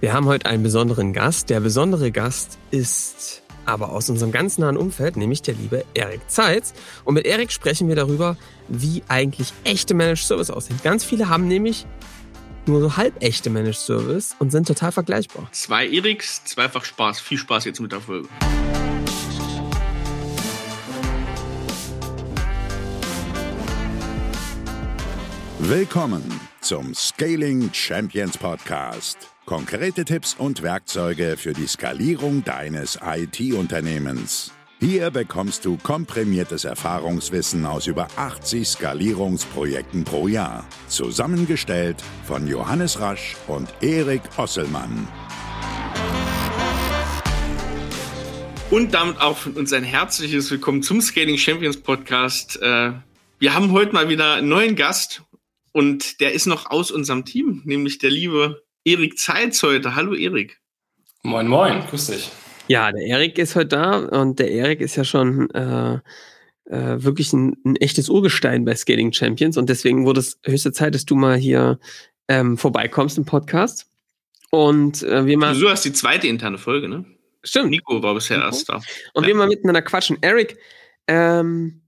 Wir haben heute einen besonderen Gast. Der besondere Gast ist aber aus unserem ganz nahen Umfeld, nämlich der liebe Erik Zeitz. Und mit Erik sprechen wir darüber, wie eigentlich echte Managed Service aussehen. Ganz viele haben nämlich nur so halbechte Managed Service und sind total vergleichbar. Zwei Eriks, zweifach Spaß. Viel Spaß jetzt mit der Folge. Willkommen zum Scaling Champions Podcast. Konkrete Tipps und Werkzeuge für die Skalierung deines IT-Unternehmens. Hier bekommst du komprimiertes Erfahrungswissen aus über 80 Skalierungsprojekten pro Jahr. Zusammengestellt von Johannes Rasch und Erik Osselmann. Und damit auch von uns ein herzliches Willkommen zum Scaling Champions Podcast. Äh, wir haben heute mal wieder einen neuen Gast und der ist noch aus unserem Team, nämlich der liebe Erik Zeitz heute. Hallo Erik. Moin, moin, grüß dich. Ja, der Erik ist heute da und der Erik ist ja schon äh, äh, wirklich ein, ein, echtes Urgestein bei Scaling Champions und deswegen wurde es höchste Zeit, dass du mal hier ähm, vorbeikommst im Podcast. Und äh, wir mal. Du hast die zweite interne Folge, ne? Stimmt. Nico war bisher erst da. Und ja. wir mal miteinander quatschen. Erik, ähm,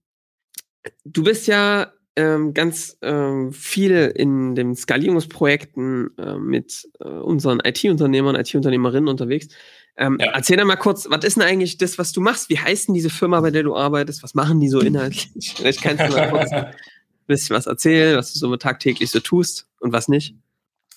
du bist ja ähm, ganz ähm, viel in den Skalierungsprojekten äh, mit äh, unseren IT-Unternehmern, IT-Unternehmerinnen unterwegs. Ähm, ja. Erzähl doch mal kurz, was ist denn eigentlich das, was du machst? Wie heißt denn diese Firma, bei der du arbeitest? Was machen die so inhaltlich? Vielleicht kannst du mal kurz ein bisschen was erzählen, was du so tagtäglich so tust und was nicht.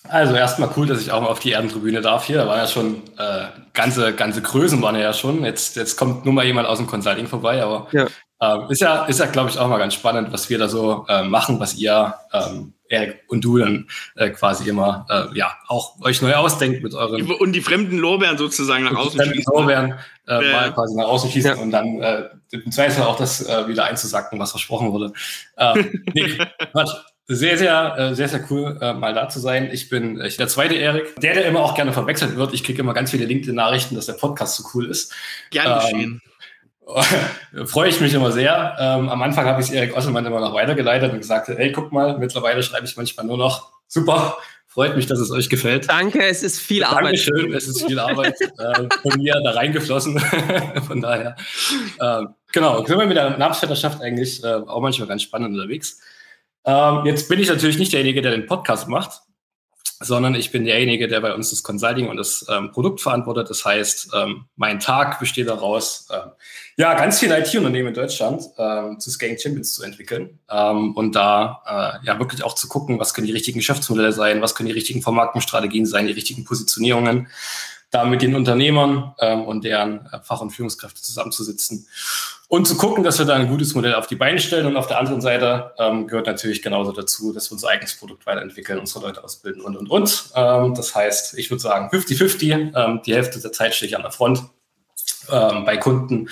Also erstmal cool, dass ich auch mal auf die Erdentribüne darf hier. Da waren ja schon äh, ganze, ganze Größen waren ja schon. Jetzt, jetzt kommt nur mal jemand aus dem Consulting vorbei, aber ja. Ähm, ist ja, ist ja, glaube ich, auch mal ganz spannend, was wir da so äh, machen, was ihr, ähm, Erik und du dann äh, quasi immer, äh, ja, auch euch neu ausdenkt mit euren. Und die fremden Lorbeeren sozusagen nach außen schießen. Ne? Lorbeeren äh, mal quasi nach außen schießen ja. und dann äh, im Zweifel auch das äh, wieder einzusacken, was versprochen wurde. Äh, nee, Quatsch. Sehr, sehr, äh, sehr, sehr cool, äh, mal da zu sein. Ich bin ich der zweite Erik, der, der immer auch gerne verwechselt wird. Ich kriege immer ganz viele LinkedIn-Nachrichten, dass der Podcast so cool ist. Gerne ähm, geschehen. Freue ich mich immer sehr. Ähm, am Anfang habe ich Erik Osselmann immer noch weitergeleitet und gesagt, hey, guck mal, mittlerweile schreibe ich manchmal nur noch, super, freut mich, dass es euch gefällt. Danke, es ist viel Arbeit. Dankeschön, es ist viel Arbeit äh, von mir da reingeflossen. von daher, äh, genau, sind wir mit der Namensvetterschaft eigentlich äh, auch manchmal ganz spannend unterwegs. Ähm, jetzt bin ich natürlich nicht derjenige, der den Podcast macht, sondern ich bin derjenige, der bei uns das Consulting und das ähm, Produkt verantwortet. Das heißt, ähm, mein Tag besteht daraus, ähm, ja, ganz viele IT-Unternehmen in Deutschland ähm, zu Scaling Champions zu entwickeln ähm, und da äh, ja wirklich auch zu gucken, was können die richtigen Geschäftsmodelle sein, was können die richtigen Vermarktungsstrategien sein, die richtigen Positionierungen da mit den Unternehmern ähm, und deren äh, Fach- und Führungskräfte zusammenzusitzen und zu gucken, dass wir da ein gutes Modell auf die Beine stellen. Und auf der anderen Seite ähm, gehört natürlich genauso dazu, dass wir unser eigenes Produkt weiterentwickeln, unsere Leute ausbilden und, und, und. Ähm, das heißt, ich würde sagen 50-50. Ähm, die Hälfte der Zeit stehe ich an der Front ähm, bei Kunden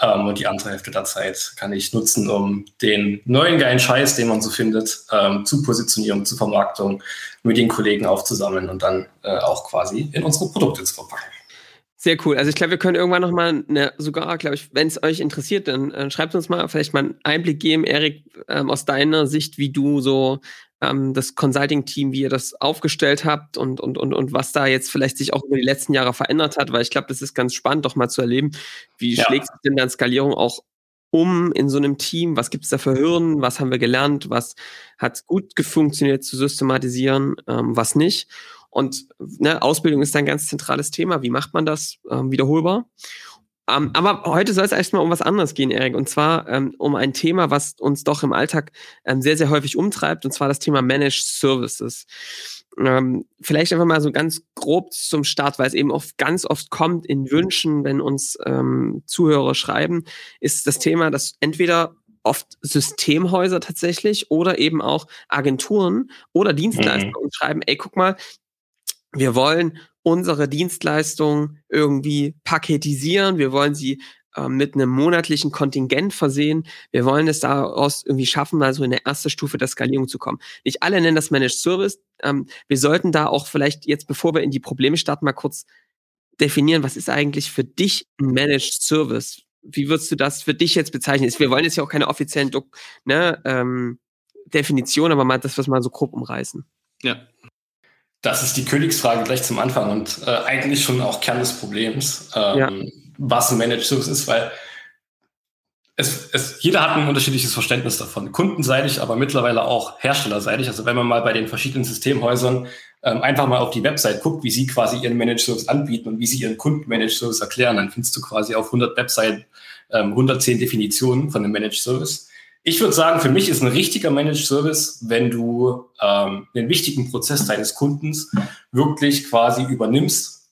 ähm, und die andere Hälfte der Zeit kann ich nutzen, um den neuen geilen Scheiß, den man so findet, ähm, zu Positionierung, zu Vermarktung mit den Kollegen aufzusammeln und dann äh, auch quasi in unsere Produkte zu verpacken. Sehr cool. Also ich glaube, wir können irgendwann noch mal eine, sogar, glaube ich, wenn es euch interessiert, dann äh, schreibt uns mal vielleicht mal einen Einblick geben, Erik, ähm, aus deiner Sicht, wie du so ähm, das Consulting-Team, wie ihr das aufgestellt habt und, und, und, und was da jetzt vielleicht sich auch über die letzten Jahre verändert hat, weil ich glaube, das ist ganz spannend, doch mal zu erleben, wie ja. schlägt sich denn dann Skalierung auch um in so einem Team? Was gibt es da für Hürden? Was haben wir gelernt? Was hat gut funktioniert zu systematisieren? Ähm, was nicht? Und ne, Ausbildung ist ein ganz zentrales Thema. Wie macht man das ähm, wiederholbar? Um, ähm, aber heute soll es erstmal um was anderes gehen, Erik. Und zwar ähm, um ein Thema, was uns doch im Alltag ähm, sehr, sehr häufig umtreibt, und zwar das Thema Managed Services. Ähm, vielleicht einfach mal so ganz grob zum Start, weil es eben oft ganz oft kommt in Wünschen, wenn uns ähm, Zuhörer schreiben, ist das Thema, dass entweder oft Systemhäuser tatsächlich oder eben auch Agenturen oder Dienstleister mhm. uns schreiben, ey, guck mal, wir wollen unsere Dienstleistungen irgendwie paketisieren. Wir wollen sie ähm, mit einem monatlichen Kontingent versehen. Wir wollen es daraus irgendwie schaffen, mal so in der erste Stufe der Skalierung zu kommen. Nicht alle nennen das Managed Service. Ähm, wir sollten da auch vielleicht jetzt, bevor wir in die Probleme starten, mal kurz definieren, was ist eigentlich für dich ein Managed Service? Wie würdest du das für dich jetzt bezeichnen? Wir wollen jetzt ja auch keine offiziellen ne, ähm, Definitionen, aber mal das, was mal so grob umreißen. Ja, Das ist die Königsfrage gleich zum Anfang und äh, eigentlich schon auch Kern des Problems, ähm, ja. was ein Managed Service ist, weil es, es, jeder hat ein unterschiedliches Verständnis davon. Kundenseitig, aber mittlerweile auch herstellerseitig. Also wenn man mal bei den verschiedenen Systemhäusern ähm, einfach mal auf die Website guckt, wie sie quasi ihren Managed Service anbieten und wie sie ihren Kunden Managed Service erklären, dann findest du quasi auf 100 Webseiten ähm, 110 Definitionen von einem Managed Service. Ich würde sagen, für mich ist ein richtiger Managed Service, wenn du ähm, den wichtigen Prozess deines Kundens wirklich quasi übernimmst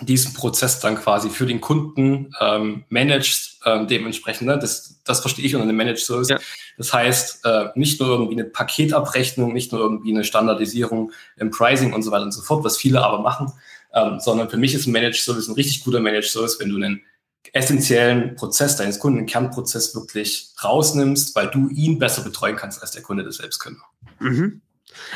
diesen Prozess dann quasi für den Kunden ähm, managst, ähm, dementsprechend. Ne? Das, das verstehe ich unter einem Managed Service. Ja. Das heißt, äh, nicht nur irgendwie eine Paketabrechnung, nicht nur irgendwie eine Standardisierung im Pricing und so weiter und so fort, was viele aber machen, ähm, sondern für mich ist ein Managed Service ein richtig guter Managed Service, wenn du einen essentiellen Prozess deines Kunden, einen Kernprozess wirklich rausnimmst, weil du ihn besser betreuen kannst, als der Kunde das selbst könnte. Mhm.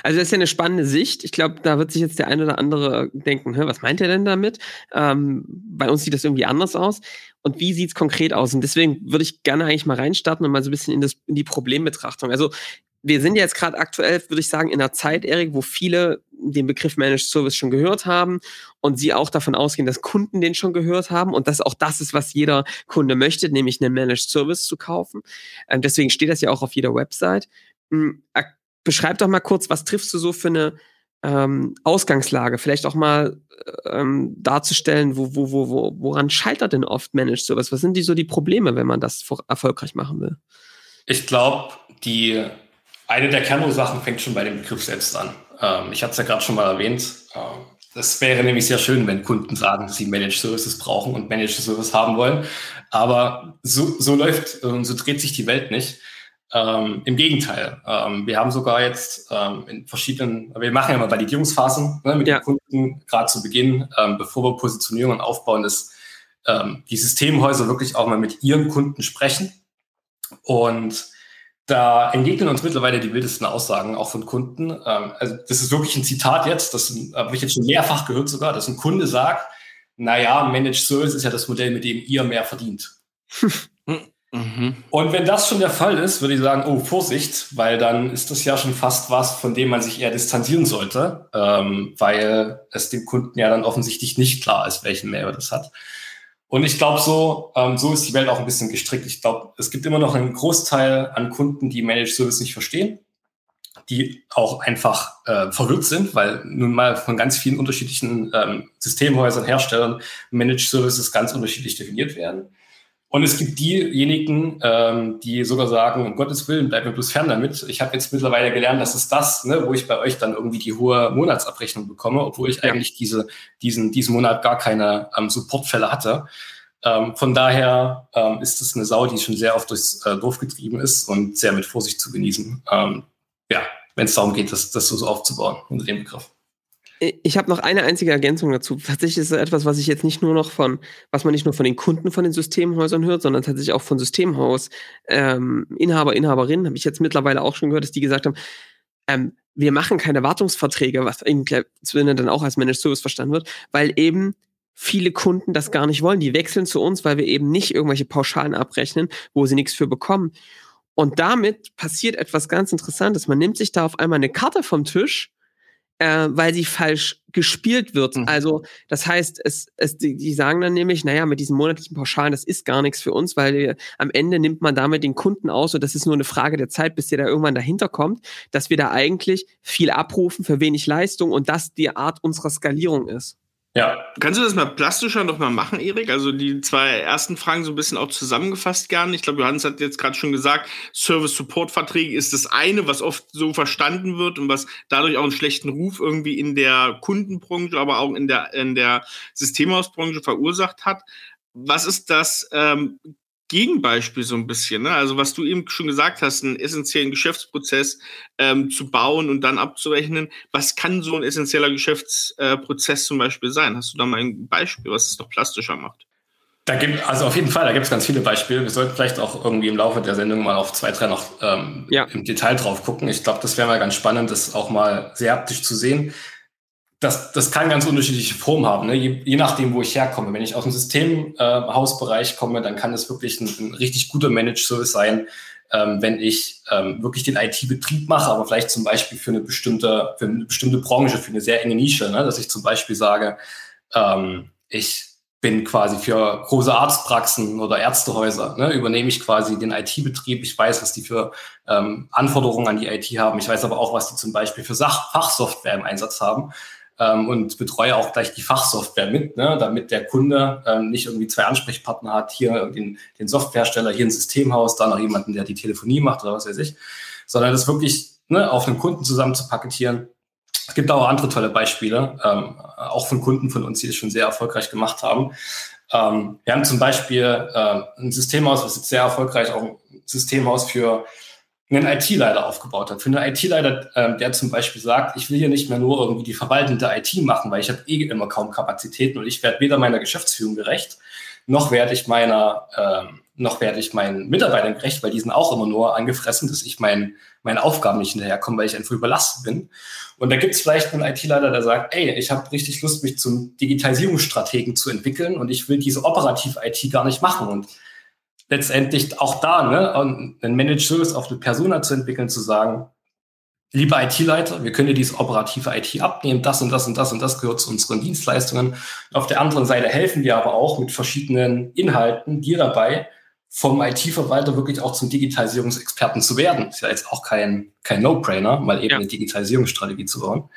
Also das ist ja eine spannende Sicht. Ich glaube, da wird sich jetzt der eine oder andere denken, was meint er denn damit? Ähm, bei uns sieht das irgendwie anders aus. Und wie sieht es konkret aus? Und deswegen würde ich gerne eigentlich mal reinstarten und mal so ein bisschen in, das, in die Problembetrachtung. Also wir sind jetzt gerade aktuell, würde ich sagen, in einer Zeit, Erik, wo viele den Begriff Managed Service schon gehört haben und sie auch davon ausgehen, dass Kunden den schon gehört haben und dass auch das ist, was jeder Kunde möchte, nämlich einen Managed Service zu kaufen. Ähm, deswegen steht das ja auch auf jeder Website. Hm, beschreib doch mal kurz, was triffst du so für eine ähm, Ausgangslage? Vielleicht auch mal ähm, darzustellen, wo, wo, wo, woran scheitert denn oft Managed Service? Was sind die so die Probleme, wenn man das erfolgreich machen will? Ich glaube, die eine der Kernursachen fängt schon bei dem Begriff selbst an. Ähm, ich hatte es ja gerade schon mal erwähnt. Ähm, das wäre nämlich sehr schön, wenn Kunden sagen, sie Managed Services brauchen und Managed Services haben wollen. Aber so, so läuft und so dreht sich die Welt nicht. Ähm, Im Gegenteil, ähm, wir haben sogar jetzt ähm, in verschiedenen, wir machen ja mal Validierungsphasen ne, mit ja. den Kunden, gerade zu Beginn, ähm, bevor wir Positionierungen aufbauen, dass ähm, die Systemhäuser wirklich auch mal mit ihren Kunden sprechen. Und da entgegnen uns mittlerweile die wildesten Aussagen auch von Kunden. Ähm, also das ist wirklich ein Zitat jetzt, das habe ich jetzt schon mehrfach gehört sogar, dass ein Kunde sagt, naja, Managed Service ist ja das Modell, mit dem ihr mehr verdient. Mhm. Und wenn das schon der Fall ist, würde ich sagen, oh, Vorsicht, weil dann ist das ja schon fast was, von dem man sich eher distanzieren sollte, ähm, weil es dem Kunden ja dann offensichtlich nicht klar ist, welchen Mehrwert das hat. Und ich glaube, so, ähm, so ist die Welt auch ein bisschen gestrickt. Ich glaube, es gibt immer noch einen Großteil an Kunden, die Managed Service nicht verstehen, die auch einfach äh, verwirrt sind, weil nun mal von ganz vielen unterschiedlichen ähm, Systemhäusern, Herstellern Managed Services ganz unterschiedlich definiert werden. Und es gibt diejenigen, ähm, die sogar sagen, um Gottes Willen, bleib mir bloß fern damit. Ich habe jetzt mittlerweile gelernt, dass es das, ne, wo ich bei euch dann irgendwie die hohe Monatsabrechnung bekomme, obwohl ich ja. eigentlich diese, diesen, diesen Monat gar keine ähm, Supportfälle hatte. Ähm, von daher ähm, ist es eine Sau, die schon sehr oft durchs äh, Dorf getrieben ist und sehr mit Vorsicht zu genießen. Ähm, ja, wenn es darum geht, das, das so aufzubauen unter dem Begriff. Ich habe noch eine einzige Ergänzung dazu. Tatsächlich ist es etwas, was ich jetzt nicht nur noch von, was man nicht nur von den Kunden von den Systemhäusern hört, sondern tatsächlich auch von Systemhaus ähm, Inhaber, Inhaberinnen, habe ich jetzt mittlerweile auch schon gehört, dass die gesagt haben, ähm, wir machen keine Wartungsverträge, was im Sinne dann auch als Managed Service verstanden wird, weil eben viele Kunden das gar nicht wollen. Die wechseln zu uns, weil wir eben nicht irgendwelche Pauschalen abrechnen, wo sie nichts für bekommen. Und damit passiert etwas ganz Interessantes. Man nimmt sich da auf einmal eine Karte vom Tisch äh, weil sie falsch gespielt wird. Mhm. Also das heißt, es, es, die, die sagen dann nämlich, naja, mit diesen monatlichen Pauschalen, das ist gar nichts für uns, weil wir, am Ende nimmt man damit den Kunden aus und das ist nur eine Frage der Zeit, bis der da irgendwann dahinter kommt, dass wir da eigentlich viel abrufen für wenig Leistung und das die Art unserer Skalierung ist. Ja. Kannst du das mal plastischer noch mal machen, Erik? Also die zwei ersten Fragen so ein bisschen auch zusammengefasst gerne. Ich glaube, Johannes hat jetzt gerade schon gesagt, Service-Support-Verträge ist das eine, was oft so verstanden wird und was dadurch auch einen schlechten Ruf irgendwie in der Kundenbranche, aber auch in der, in der Systemhausbranche verursacht hat. Was ist das ähm, Gegenbeispiel so ein bisschen. Ne? Also was du eben schon gesagt hast, einen essentiellen Geschäftsprozess ähm, zu bauen und dann abzurechnen. Was kann so ein essentieller Geschäftsprozess äh, zum Beispiel sein? Hast du da mal ein Beispiel, was es doch plastischer macht? Da gibt also auf jeden Fall, da gibt es ganz viele Beispiele. Wir sollten vielleicht auch irgendwie im Laufe der Sendung mal auf zwei, drei noch ähm, ja. im Detail drauf gucken. Ich glaube, das wäre mal ganz spannend, das auch mal sehr haptisch zu sehen das, das kann ganz unterschiedliche Formen haben, ne? je, je nachdem, wo ich herkomme. Wenn ich aus dem Systemhausbereich äh, komme, dann kann es wirklich ein, ein, richtig guter Managed Service sein, ähm, wenn ich ähm, wirklich den IT-Betrieb mache, aber vielleicht zum Beispiel für eine bestimmte, für eine bestimmte Branche, für eine sehr enge Nische, ne? dass ich zum Beispiel sage, ähm, ich bin quasi für große Arztpraxen oder Ärztehäuser, ne, übernehme ich quasi den IT-Betrieb. Ich weiß, was die für ähm, Anforderungen an die IT haben. Ich weiß aber auch, was die zum Beispiel für Sach Fachsoftware im Einsatz haben ähm, und betreue auch gleich die Fachsoftware mit, ne, damit der Kunde ähm, nicht irgendwie zwei Ansprechpartner hat, hier den, den Softwarehersteller, hier ein Systemhaus, da noch jemanden, der die Telefonie macht oder was weiß ich, sondern das wirklich ne, auf einen Kunden zusammen zu paketieren. Es gibt auch andere tolle Beispiele, ähm, auch von Kunden von uns, die es schon sehr erfolgreich gemacht haben. Ähm, wir haben zum Beispiel äh, ein Systemhaus, was jetzt sehr erfolgreich auch ein Systemhaus für einen IT-Leiter aufgebaut hat. Für einen IT-Leiter, ähm, der zum Beispiel sagt, ich will hier nicht mehr nur irgendwie die verwaltende IT machen, weil ich habe eh immer kaum Kapazitäten und ich werde weder meiner Geschäftsführung gerecht, noch werde ich meiner, ähm, noch werde ich meinen Mitarbeitern gerecht, weil die sind auch immer nur angefressen, dass ich mein, meine Aufgaben nicht hinterherkomme, weil ich einfach überlastet bin. Und da gibt es vielleicht einen IT-Leiter, der sagt, ey, ich habe richtig Lust, mich zum Digitalisierungsstrategen zu entwickeln und ich will diese operative IT gar nicht machen. Und letztendlich auch da, ne, einen Managed Service auf eine Persona zu entwickeln, zu sagen, lieber IT-Leiter, wir können dir diese operative IT abnehmen, das und das und das und das gehört zu unseren Dienstleistungen. Auf der anderen Seite helfen wir aber auch mit verschiedenen Inhalten dir dabei, vom IT-Verwalter wirklich auch zum Digitalisierungsexperten zu werden. Ist ja jetzt auch kein, kein No-Brainer, mal eben ja. eine Digitalisierungsstrategie zu bauen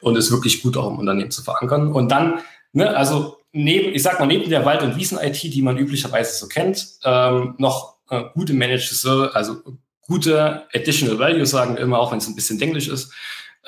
und es wirklich gut auch im Unternehmen zu verankern. Und dann, ne, also neben, ich sag mal, neben der Wald- und Wiesen-IT, die man üblicherweise so kennt, ähm, noch äh, gute Managed Service, also gute Additional Value, sagen wir immer, auch wenn es ein bisschen englisch ist.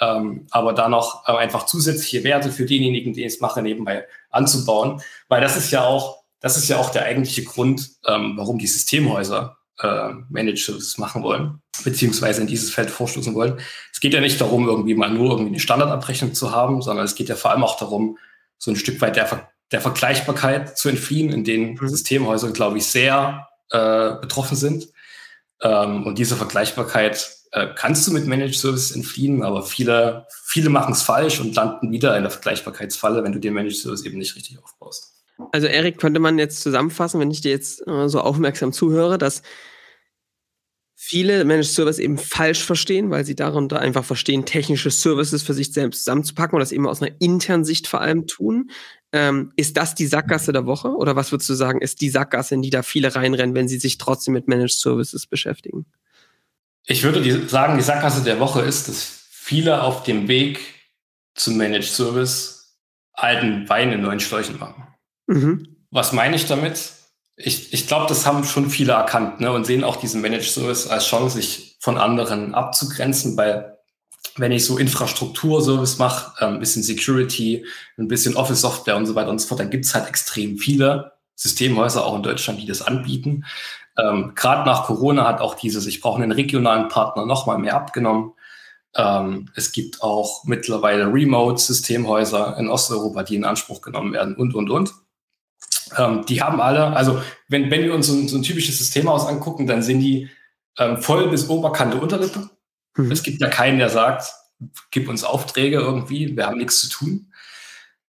Ähm, aber da noch äh, einfach zusätzliche Werte für denjenigen, die es machen, nebenbei anzubauen. Weil das ist ja auch, das ist ja auch der eigentliche Grund, ähm, warum die Systemhäuser äh, Managed Services machen wollen, beziehungsweise in dieses Feld vorstoßen wollen. Es geht ja nicht darum, irgendwie mal nur irgendwie eine Standardabrechnung zu haben, sondern es geht ja vor allem auch darum, so ein Stück weit der der Vergleichbarkeit zu entfliehen, in denen mhm. Systemhäuser, glaube ich, sehr äh, betroffen sind. Ähm, und diese Vergleichbarkeit äh, kannst du mit Managed Services entfliehen, aber viele, viele machen es falsch und landen wieder in der Vergleichbarkeitsfalle, wenn du den Managed Service eben nicht richtig aufbaust. Also Erik, könnte man jetzt zusammenfassen, wenn ich dir jetzt äh, so aufmerksam zuhöre, dass viele Managed Service eben falsch verstehen, weil sie darunter einfach verstehen, technische Services für sich selbst zusammenzupacken und das eben aus einer internen Sicht vor allem tun. Ähm, ist das die Sackgasse der Woche? Oder was würdest du sagen, ist die Sackgasse, in die da viele reinrennen, wenn sie sich trotzdem mit Managed Services beschäftigen? Ich würde die, sagen, die Sackgasse der Woche ist, dass viele auf dem Weg zum Managed Service alten Wein in neuen Schläuchen machen. Mhm. Was meine ich damit? Ich, ich glaube, das haben schon viele erkannt ne, und sehen auch diesen Managed Service als Chance, sich von anderen abzugrenzen, weil wenn ich so Infrastrukturservice mache, ein ähm, bisschen Security, ein bisschen Office-Software und so weiter und so fort, dann gibt es halt extrem viele Systemhäuser auch in Deutschland, die das anbieten. Ähm, Gerade nach Corona hat auch dieses, ich brauche einen regionalen Partner, nochmal mehr abgenommen. Ähm, es gibt auch mittlerweile Remote-Systemhäuser in Osteuropa, die in Anspruch genommen werden und, und, und. Ähm, die haben alle, also wenn, wenn wir uns so, so ein typisches Systemhaus angucken, dann sind die ähm, voll bis Oberkante Unterlippe. Mhm. Es gibt ja keinen, der sagt, gib uns Aufträge irgendwie, wir haben nichts zu tun.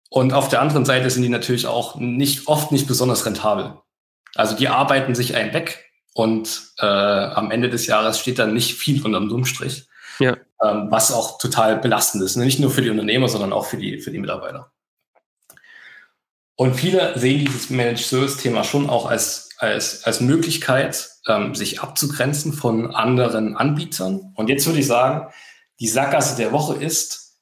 Und auf der anderen Seite sind die natürlich auch nicht, oft nicht besonders rentabel. Also die arbeiten sich einen weg und äh, am Ende des Jahres steht dann nicht viel unterm Dummstrich. Ja. Ähm, was auch total belastend ist. Nicht nur für die Unternehmer, sondern auch für die, für die Mitarbeiter. Und viele sehen dieses Managed Service Thema schon auch als, als, als Möglichkeit, ähm, sich abzugrenzen von anderen Anbietern. Und jetzt würde ich sagen, die Sackgasse der Woche ist,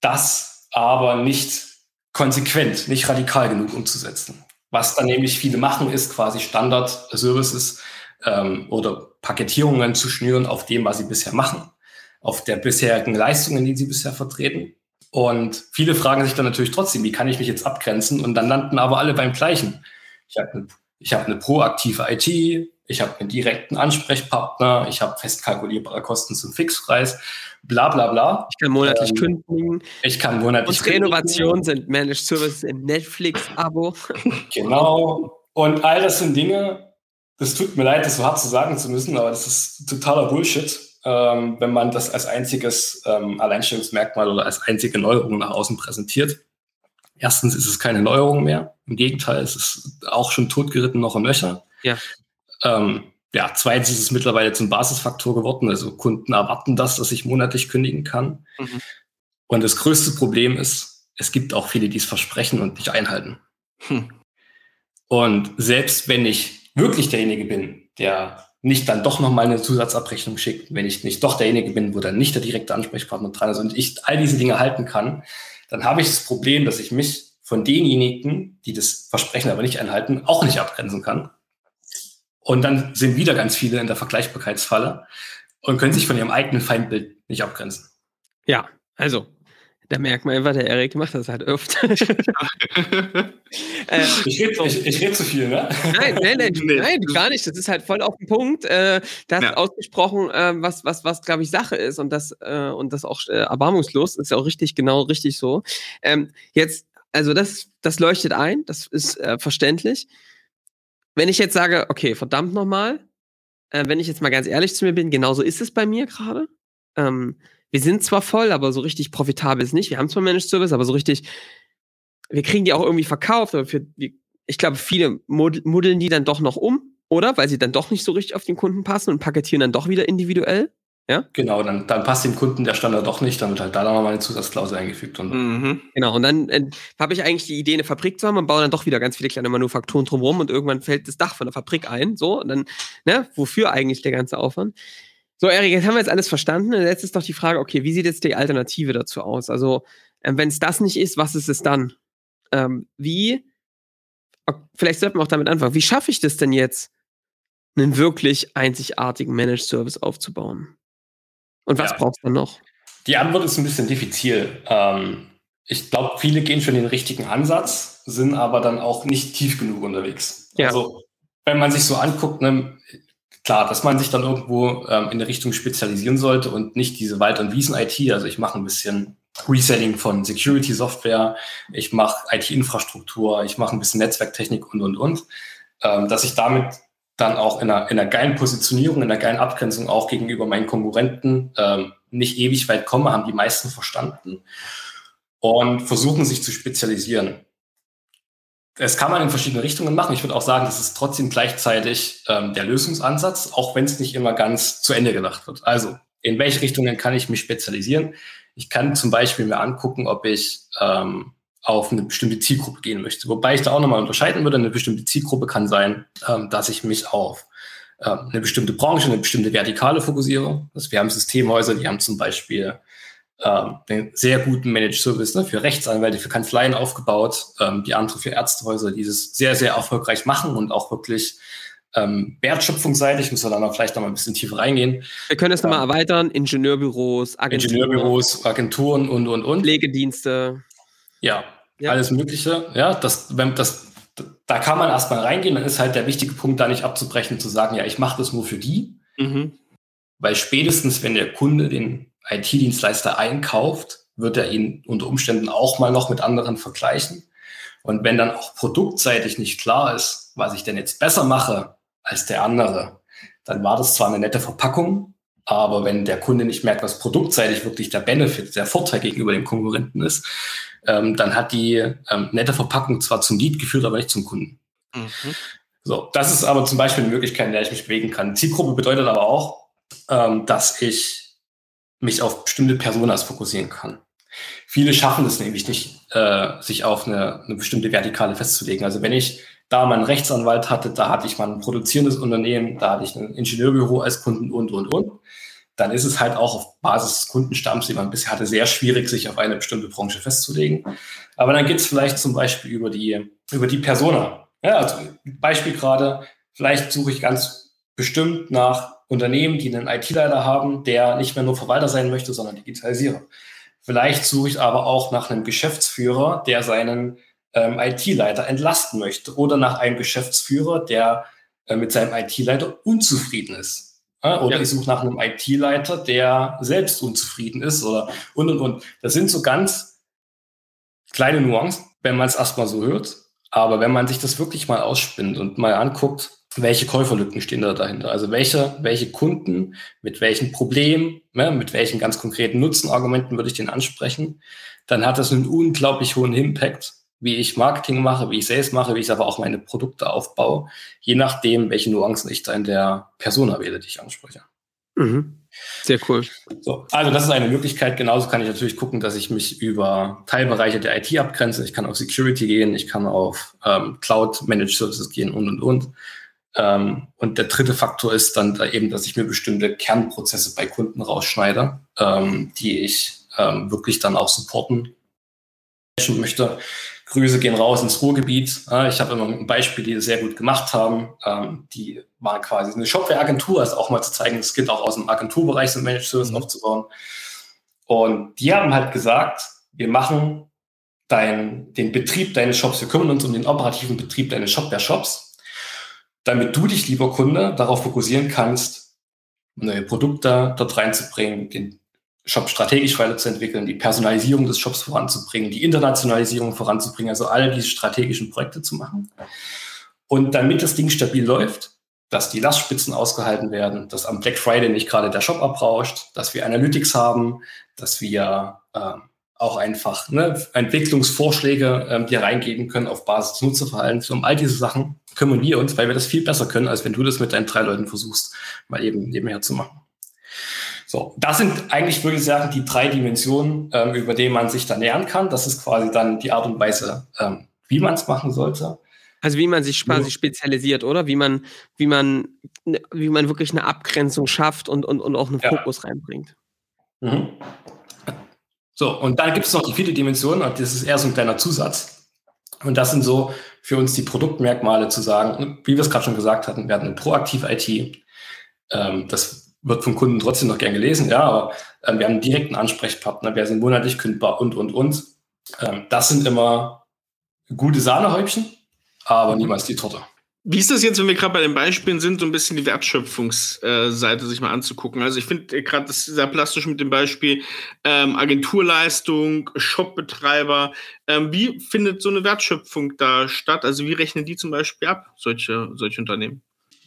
das aber nicht konsequent, nicht radikal genug umzusetzen. Was dann nämlich viele machen, ist quasi Standard-Services ähm, oder Paketierungen zu schnüren auf dem, was sie bisher machen, auf der bisherigen Leistungen, die sie bisher vertreten. Und viele fragen sich dann natürlich trotzdem, wie kann ich mich jetzt abgrenzen? Und dann landen aber alle beim Gleichen. Ich habe eine ich habe eine proaktive IT, ich habe einen direkten Ansprechpartner, ich habe fest kalkulierbare Kosten zum Fixpreis, bla bla bla. Ich kann monatlich ähm, kündigen. Ich kann monatlich Unsere Innovationen sind Managed Services im Netflix-Abo. genau. Und all das sind Dinge, das tut mir leid, das so hart zu sagen zu müssen, aber das ist totaler Bullshit, ähm, wenn man das als einziges ähm, Alleinstellungsmerkmal oder als einzige Neuerung nach außen präsentiert. Erstens ist es keine Neuerung mehr. Im Gegenteil, es ist auch schon totgeritten noch im Löcher. Ja. Ähm, ja, zweitens ist es mittlerweile zum Basisfaktor geworden. Also Kunden erwarten das, dass ich monatlich kündigen kann. Mhm. Und das größte Problem ist, es gibt auch viele, die es versprechen und nicht einhalten. Hm. Und selbst wenn ich wirklich derjenige bin, der nicht dann doch nochmal eine Zusatzabrechnung schickt, wenn ich nicht doch derjenige bin, wo dann nicht der direkte Ansprechpartner dran ist und ich all diese Dinge halten kann, dann habe ich das Problem, dass ich mich von denjenigen, die das Versprechen aber nicht einhalten, auch nicht abgrenzen kann. Und dann sind wieder ganz viele in der Vergleichbarkeitsfalle und können sich von ihrem eigenen Feindbild nicht abgrenzen. Ja, also da merkt man einfach, der Erik macht das halt öfter. äh, ich rede ich, ich red zu viel, ne? Nein, nein, nein, nee. nein, gar nicht. Das ist halt voll auf den Punkt. Äh, das ja. ausgesprochen, äh, was, was, was, glaube ich, Sache ist und das, äh, und das auch äh, erbarmungslos, ist ja auch richtig, genau richtig so. Ähm, jetzt, also das, das leuchtet ein, das ist äh, verständlich wenn ich jetzt sage, okay, verdammt nochmal, äh, wenn ich jetzt mal ganz ehrlich zu mir bin, genauso ist es bei mir gerade. Ähm, wir sind zwar voll, aber so richtig profitabel ist nicht. Wir haben zwar Managed Service, aber so richtig, wir kriegen die auch irgendwie verkauft, aber für, ich glaube, viele muddeln die dann doch noch um, oder? Weil sie dann doch nicht so richtig auf den Kunden passen und paketieren dann doch wieder individuell. Ja? Genau, dann, dann passt dem Kunden der Standard doch nicht, dann wird halt da nochmal eine Zusatzklausel eingefügt. Und mhm. Genau, und dann äh, habe ich eigentlich die Idee, eine Fabrik zu haben und baue dann doch wieder ganz viele kleine Manufakturen drumherum und irgendwann fällt das Dach von der Fabrik ein. So, und dann, ne, wofür eigentlich der ganze Aufwand? So, Erik, jetzt haben wir jetzt alles verstanden. Jetzt ist doch die Frage, okay, wie sieht jetzt die Alternative dazu aus? Also, äh, wenn es das nicht ist, was ist es dann? Ähm, wie, vielleicht sollten wir auch damit anfangen, wie schaffe ich das denn jetzt, einen wirklich einzigartigen Managed Service aufzubauen? Und was ja. brauchst du noch? Die Antwort ist ein bisschen diffizil. Ähm, ich glaube, viele gehen schon den richtigen Ansatz, sind aber dann auch nicht tief genug unterwegs. Ja. Also, wenn man sich so anguckt, ne, klar, dass man sich dann irgendwo ähm, in der Richtung spezialisieren sollte und nicht diese Wald- und Wiesen-IT. Also ich mache ein bisschen Resetting von Security-Software, ich mache IT-Infrastruktur, ich mache ein bisschen Netzwerktechnik und, und, und. Ähm, dass ich damit dann auch in einer, in einer geilen Positionierung, in einer geilen Abgrenzung auch gegenüber meinen Konkurrenten ähm, nicht ewig weit komme, haben die meisten verstanden und versuchen sich zu spezialisieren. Das kann man in verschiedene Richtungen machen. Ich würde auch sagen, das ist trotzdem gleichzeitig ähm, der Lösungsansatz, auch wenn es nicht immer ganz zu Ende gedacht wird. Also, in welche Richtungen kann ich mich spezialisieren? Ich kann zum Beispiel mir angucken, ob ich ähm, auf eine bestimmte Zielgruppe gehen möchte. Wobei ich da auch nochmal unterscheiden würde. Eine bestimmte Zielgruppe kann sein, ähm, dass ich mich auf ähm, eine bestimmte Branche, eine bestimmte Vertikale fokussiere. Also wir haben Systemhäuser, die haben zum Beispiel ähm, einen sehr guten Managed Service ne, für Rechtsanwälte, für Kanzleien aufgebaut, ähm, die andere für Ärztehäuser, die das sehr, sehr erfolgreich machen und auch wirklich ähm, wertschöpfungsseitig, müssen wir dann auch vielleicht noch mal ein bisschen tiefer reingehen. Wir können das nochmal ähm, erweitern, Ingenieurbüros, Agenturen. Ingenieurbüros, Agenturen und, und, und. Pflegedienste. Ja, ja. alles Mögliche. Ja, das, wenn das, da kann man erstmal reingehen, dann ist halt der wichtige Punkt, da nicht abzubrechen, zu sagen, ja, ich mache das nur für die. Mhm. Weil spätestens, wenn der Kunde den IT-Dienstleister einkauft, wird er ihn unter Umständen auch mal noch mit anderen vergleichen. Und wenn dann auch produktseitig nicht klar ist, was ich denn jetzt besser mache als der andere, dann war das zwar eine nette Verpackung, aber wenn der Kunde nicht merkt, was produktseitig wirklich der Benefit, der Vorteil gegenüber dem Konkurrenten ist, ähm, dann hat die ähm, nette Verpackung zwar zum Lead geführt, aber nicht zum Kunden. Mhm. So, das ist aber zum Beispiel eine Möglichkeit, in der ich mich bewegen kann. Zielgruppe bedeutet aber auch, ähm, dass ich mich auf bestimmte Personas fokussieren kann. Viele schaffen es nämlich nicht, äh, sich auf eine, eine bestimmte Vertikale festzulegen. Also wenn ich da meinen Rechtsanwalt hatte, da hatte ich mal ein produzierendes Unternehmen, da hatte ich ein Ingenieurbüro als Kunden und, und, und dann ist es halt auch auf Basis des Kundenstamms, den man bisher hatte, sehr schwierig, sich auf eine bestimmte Branche festzulegen. Aber dann geht es vielleicht zum Beispiel über die, über die Persona. Ja, also Beispiel gerade, vielleicht suche ich ganz bestimmt nach Unternehmen, die einen IT-Leiter haben, der nicht mehr nur Verwalter sein möchte, sondern Digitalisierer. Vielleicht suche ich aber auch nach einem Geschäftsführer, der seinen ähm, IT-Leiter entlasten möchte oder nach einem Geschäftsführer, der äh, mit seinem IT-Leiter unzufrieden ist. Oder ja. ich suche nach einem IT-Leiter, der selbst unzufrieden ist oder und und und. Das sind so ganz kleine Nuancen, wenn man es erstmal so hört. Aber wenn man sich das wirklich mal ausspinnt und mal anguckt, welche Käuferlücken stehen da dahinter? Also welche, welche Kunden, mit welchen Problemen, ne, mit welchen ganz konkreten Nutzenargumenten würde ich den ansprechen? Dann hat das einen unglaublich hohen Impact, wie ich Marketing mache, wie ich Sales mache, wie ich aber auch meine Produkte aufbaue, je nachdem, welche Nuancen ich da in der Persona wähle, die ich anspreche. Mhm. Sehr cool. So, also das ist eine Möglichkeit. Genauso kann ich natürlich gucken, dass ich mich über Teilbereiche der IT abgrenze. Ich kann auf Security gehen, ich kann auf ähm, Cloud Managed Services gehen und und und. Ähm, und der dritte Faktor ist dann da eben, dass ich mir bestimmte Kernprozesse bei Kunden rausschneide, ähm, die ich ähm, wirklich dann auch supporten möchte. Grüße gehen raus ins Ruhrgebiet. ich habe immer ein Beispiel, die das sehr gut gemacht haben. Ähm, die waren quasi eine Shopware-Agentur, also auch mal zu zeigen, es gibt auch aus dem Agenturbereich so Managed Service mhm. aufzubauen. Und die haben halt gesagt, wir machen dein, den Betrieb deines Shops, wir kümmern uns um den operativen Betrieb deines Shopware-Shops, damit du dich, lieber Kunde, darauf fokussieren kannst, neue Produkte dort reinzubringen, den Shop strategisch weiterzuentwickeln, die Personalisierung des Shops voranzubringen, die Internationalisierung voranzubringen, also all diese strategischen Projekte zu machen. Und damit das Ding stabil läuft, dass die Lastspitzen ausgehalten werden, dass am Black Friday nicht gerade der Shop abrauscht, dass wir Analytics haben, dass wir äh, auch einfach ne, Entwicklungsvorschläge ähm, dir reingeben können auf Basis des Nutzerverhaltens. Um all diese Sachen kümmern wir uns, weil wir das viel besser können, als wenn du das mit deinen drei Leuten versuchst, mal eben nebenher zu machen. So, das sind eigentlich, würde ich sagen, die drei Dimensionen, ähm, über die man sich da nähern kann. Das ist quasi dann die Art und Weise, ähm, wie man es machen sollte. Also wie man sich quasi spezialisiert, oder? Wie man, wie man, wie man wirklich eine Abgrenzung schafft und, und, und auch einen ja. Fokus reinbringt. Mhm. So, und dann gibt es noch die vierte Dimension, und das ist eher so ein kleiner Zusatz. Und das sind so für uns die Produktmerkmale zu sagen, wie wir es gerade schon gesagt hatten, wir hatten eine proaktive IT. Ähm, das wird vom Kunden trotzdem noch gern gelesen, ja, aber ähm, wir haben einen direkten Ansprechpartner, wir sind monatlich kündbar und, und, und. Ähm, das sind immer gute Sahnehäubchen, aber niemals die Torte. Wie ist das jetzt, wenn wir gerade bei den Beispielen sind, so ein bisschen die Wertschöpfungsseite sich mal anzugucken? Also ich finde gerade das sehr plastisch mit dem Beispiel ähm, Agenturleistung, Shopbetreiber. Ähm, wie findet so eine Wertschöpfung da statt? Also wie rechnen die zum Beispiel ab, solche, solche Unternehmen?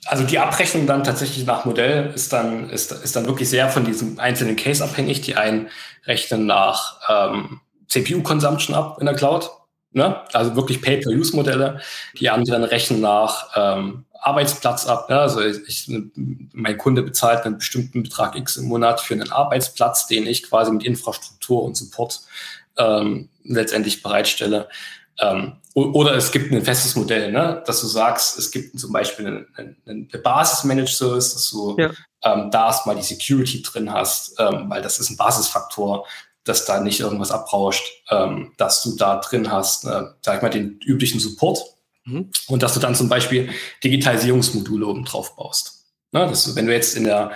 Also die Abrechnung dann tatsächlich nach Modell ist dann, ist, ist dann wirklich sehr von diesem einzelnen Case abhängig. Die einen rechnen nach ähm, CPU-Consumption ab in der Cloud, ne? also wirklich Pay-per-Use-Modelle. Die anderen rechnen nach ähm, Arbeitsplatz ab. Ne? Also ich, mein Kunde bezahlt einen bestimmten Betrag X im Monat für einen Arbeitsplatz, den ich quasi mit Infrastruktur und Support ähm, letztendlich bereitstelle. Ähm, oder es gibt ein festes Modell, ne? dass du sagst, es gibt zum Beispiel eine, eine, eine Basis-Managed Service, dass du ja. ähm, da erstmal die Security drin hast, ähm, weil das ist ein Basisfaktor, dass da nicht irgendwas abrauscht, ähm, dass du da drin hast, äh, sag ich mal, den üblichen Support mhm. und dass du dann zum Beispiel Digitalisierungsmodule oben drauf baust. Ne? Dass du, wenn du jetzt in der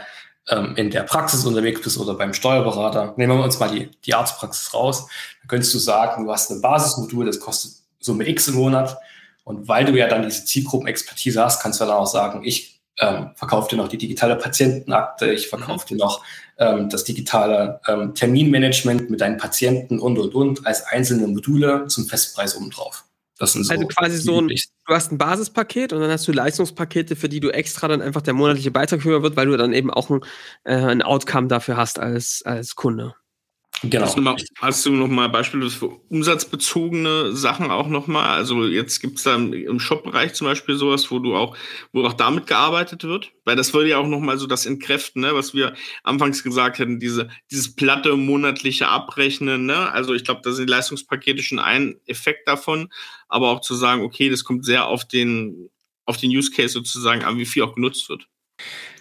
ähm, in der Praxis unterwegs bist oder beim Steuerberater, nehmen wir uns mal die, die Arztpraxis raus, dann könntest du sagen, du hast ein Basismodul, das kostet Summe X im Monat. Und weil du ja dann diese Zielgruppenexpertise hast, kannst du dann auch sagen, ich ähm, dir noch die digitale Patientenakte, ich verkaufe dir noch ähm, das digitale ähm, Terminmanagement mit deinen Patienten und, und, und als einzelne Module zum Festpreis obendrauf. Das sind so also quasi so ein, du hast ein Basispaket und dann hast du Leistungspakete, für die du extra dann einfach der monatliche Beitrag höher wird, weil du dann eben auch ein, äh, ein Outcome dafür hast als, als Kunde. Genau. Hast du, mal, hast du noch mal Beispiele für umsatzbezogene Sachen auch noch mal? Also jetzt gibt es da im Shop-Bereich zum Beispiel sowas, wo du auch, wo auch damit gearbeitet wird, weil das würde ja auch noch mal so das entkräften, ne, was wir anfangs gesagt hätten, diese dieses platte monatliche Abrechnen. Ne? Also ich glaube, da sind die Leistungspakete schon ein Effekt davon, aber auch zu sagen, okay, das kommt sehr auf den auf den Use Case sozusagen an, wie viel auch genutzt wird.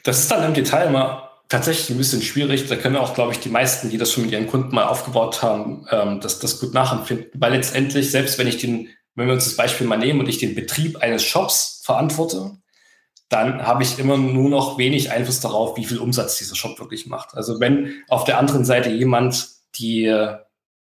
Das ist dann im Detail immer tatsächlich ein bisschen schwierig. Da können auch, glaube ich, die meisten, die das schon mit ihren Kunden mal aufgebaut haben, ähm, das, das gut nachempfinden. Weil letztendlich, selbst wenn ich den, wenn wir uns das Beispiel mal nehmen und ich den Betrieb eines Shops verantworte, dann habe ich immer nur noch wenig Einfluss darauf, wie viel Umsatz dieser Shop wirklich macht. Also wenn auf der anderen Seite jemand die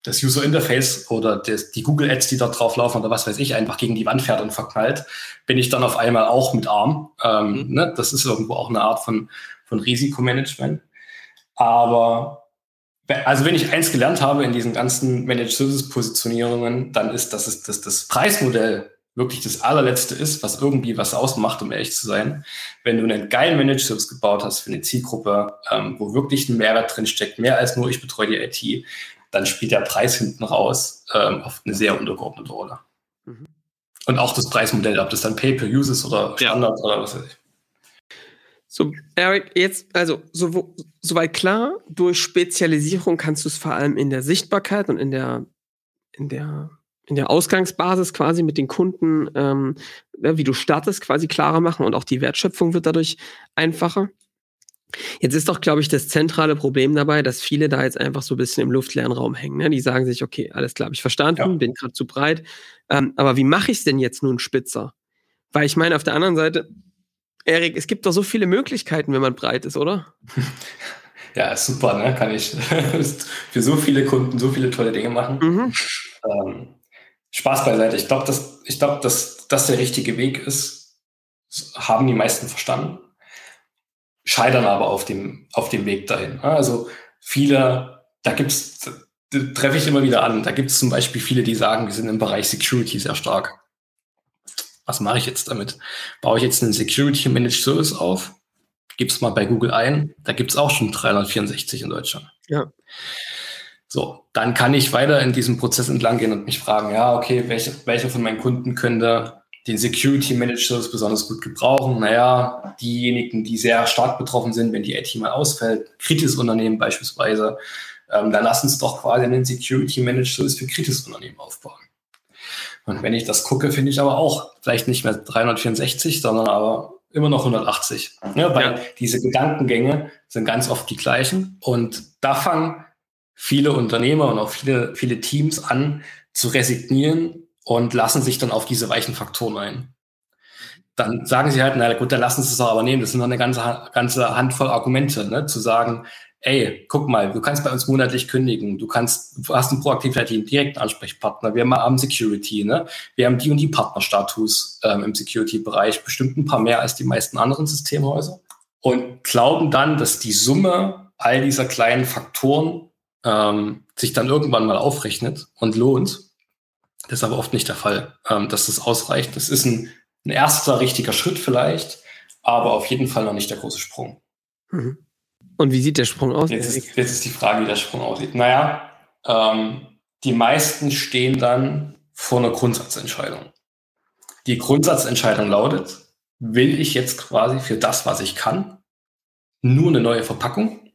das User Interface oder das, die Google Ads, die da drauf laufen oder was weiß ich, einfach gegen die Wand fährt und verknallt, bin ich dann auf einmal auch mit arm. Ähm, mhm. ne? Das ist irgendwo auch eine Art von, von Risikomanagement. Aber also wenn ich eins gelernt habe in diesen ganzen Managed Services Positionierungen, dann ist, dass es dass das Preismodell wirklich das allerletzte ist, was irgendwie was ausmacht, um ehrlich zu sein. Wenn du einen geilen Managed Service gebaut hast für eine Zielgruppe, ähm, wo wirklich ein Mehrwert drin steckt, mehr als nur ich betreue die IT, dann spielt der Preis hinten raus ähm, oft eine sehr untergeordnete Rolle. Mhm. Und auch das Preismodell, ob das dann Pay-per-Use ist oder Standard ja. oder was weiß ich. So, Eric, jetzt, also so, soweit klar, durch Spezialisierung kannst du es vor allem in der Sichtbarkeit und in der, in der, in der Ausgangsbasis quasi mit den Kunden, ähm, wie du startest, quasi klarer machen und auch die Wertschöpfung wird dadurch einfacher. Jetzt ist doch, glaube ich, das zentrale Problem dabei, dass viele da jetzt einfach so ein bisschen im luftleeren Raum hängen. Ne? Die sagen sich, okay, alles klar, habe ich verstanden, ja. bin gerade zu breit. Ähm, aber wie mache ich es denn jetzt nun spitzer? Weil ich meine, auf der anderen Seite, Erik, es gibt doch so viele Möglichkeiten, wenn man breit ist, oder? Ja, ist super, ne? Kann ich für so viele Kunden so viele tolle Dinge machen. Mhm. Ähm, Spaß beiseite. Ich glaube, dass, ich glaub, dass das der richtige Weg ist. Das haben die meisten verstanden. Scheitern aber auf dem, auf dem Weg dahin. Also viele, da gibt's, da treffe ich immer wieder an. Da gibt es zum Beispiel viele, die sagen, wir sind im Bereich Security sehr stark was mache ich jetzt damit? Baue ich jetzt einen Security Managed Service auf? Gib's mal bei Google ein. Da gibt's auch schon 364 in Deutschland. Ja. So, dann kann ich weiter in diesem Prozess entlang gehen und mich fragen, ja, okay, welche, welche von meinen Kunden könnte den Security Managed Service besonders gut gebrauchen? Naja, diejenigen, die sehr stark betroffen sind, wenn die IT mal ausfällt, kritisches Unternehmen beispielsweise, ähm, dann lass uns doch quasi einen Security Managed Service für kritisches Unternehmen aufbauen. Und wenn ich das gucke, finde ich aber auch vielleicht nicht mehr 364, sondern aber immer noch 180. Ja, weil ja. diese Gedankengänge sind ganz oft die gleichen. Und da fangen viele Unternehmer und auch viele, viele Teams an zu resignieren und lassen sich dann auf diese weichen Faktoren ein. Dann sagen sie halt, na gut, dann lassen sie es aber nehmen. Das sind dann eine ganze, ganze Handvoll Argumente, ne? zu sagen, ey, guck mal, du kannst bei uns monatlich kündigen, du kannst, du hast einen Proaktivity, einen direkten Ansprechpartner, wir haben Security, ne? Wir haben die und die Partnerstatus ähm, im Security-Bereich, bestimmt ein paar mehr als die meisten anderen Systemhäuser. Und glauben dann, dass die Summe all dieser kleinen Faktoren ähm, sich dann irgendwann mal aufrechnet und lohnt. Das ist aber oft nicht der Fall, ähm, dass das ausreicht. Das ist ein, ein erster richtiger Schritt vielleicht, aber auf jeden Fall noch nicht der große Sprung. Mhm. Und wie sieht der Sprung aus? Jetzt ist, jetzt ist die Frage, wie der Sprung aussieht. Naja, ähm, die meisten stehen dann vor einer Grundsatzentscheidung. Die Grundsatzentscheidung lautet, will ich jetzt quasi für das, was ich kann, nur eine neue Verpackung?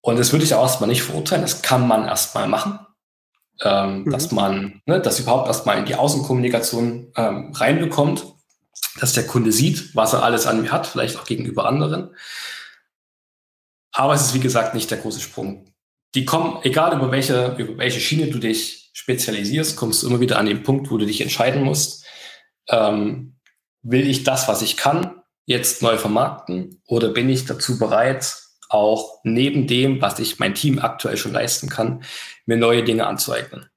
Und das würde ich auch erstmal nicht verurteilen, das kann man erstmal machen. Ähm, mhm. Dass man ne, das überhaupt erstmal in die Außenkommunikation ähm, reinbekommt, dass der Kunde sieht, was er alles an mir hat, vielleicht auch gegenüber anderen. Aber es ist, wie gesagt, nicht der große Sprung. Die kommen, egal über welche, über welche Schiene du dich spezialisierst, kommst du immer wieder an den Punkt, wo du dich entscheiden musst, ähm, will ich das, was ich kann, jetzt neu vermarkten oder bin ich dazu bereit, auch neben dem, was ich mein Team aktuell schon leisten kann, mir neue Dinge anzueignen.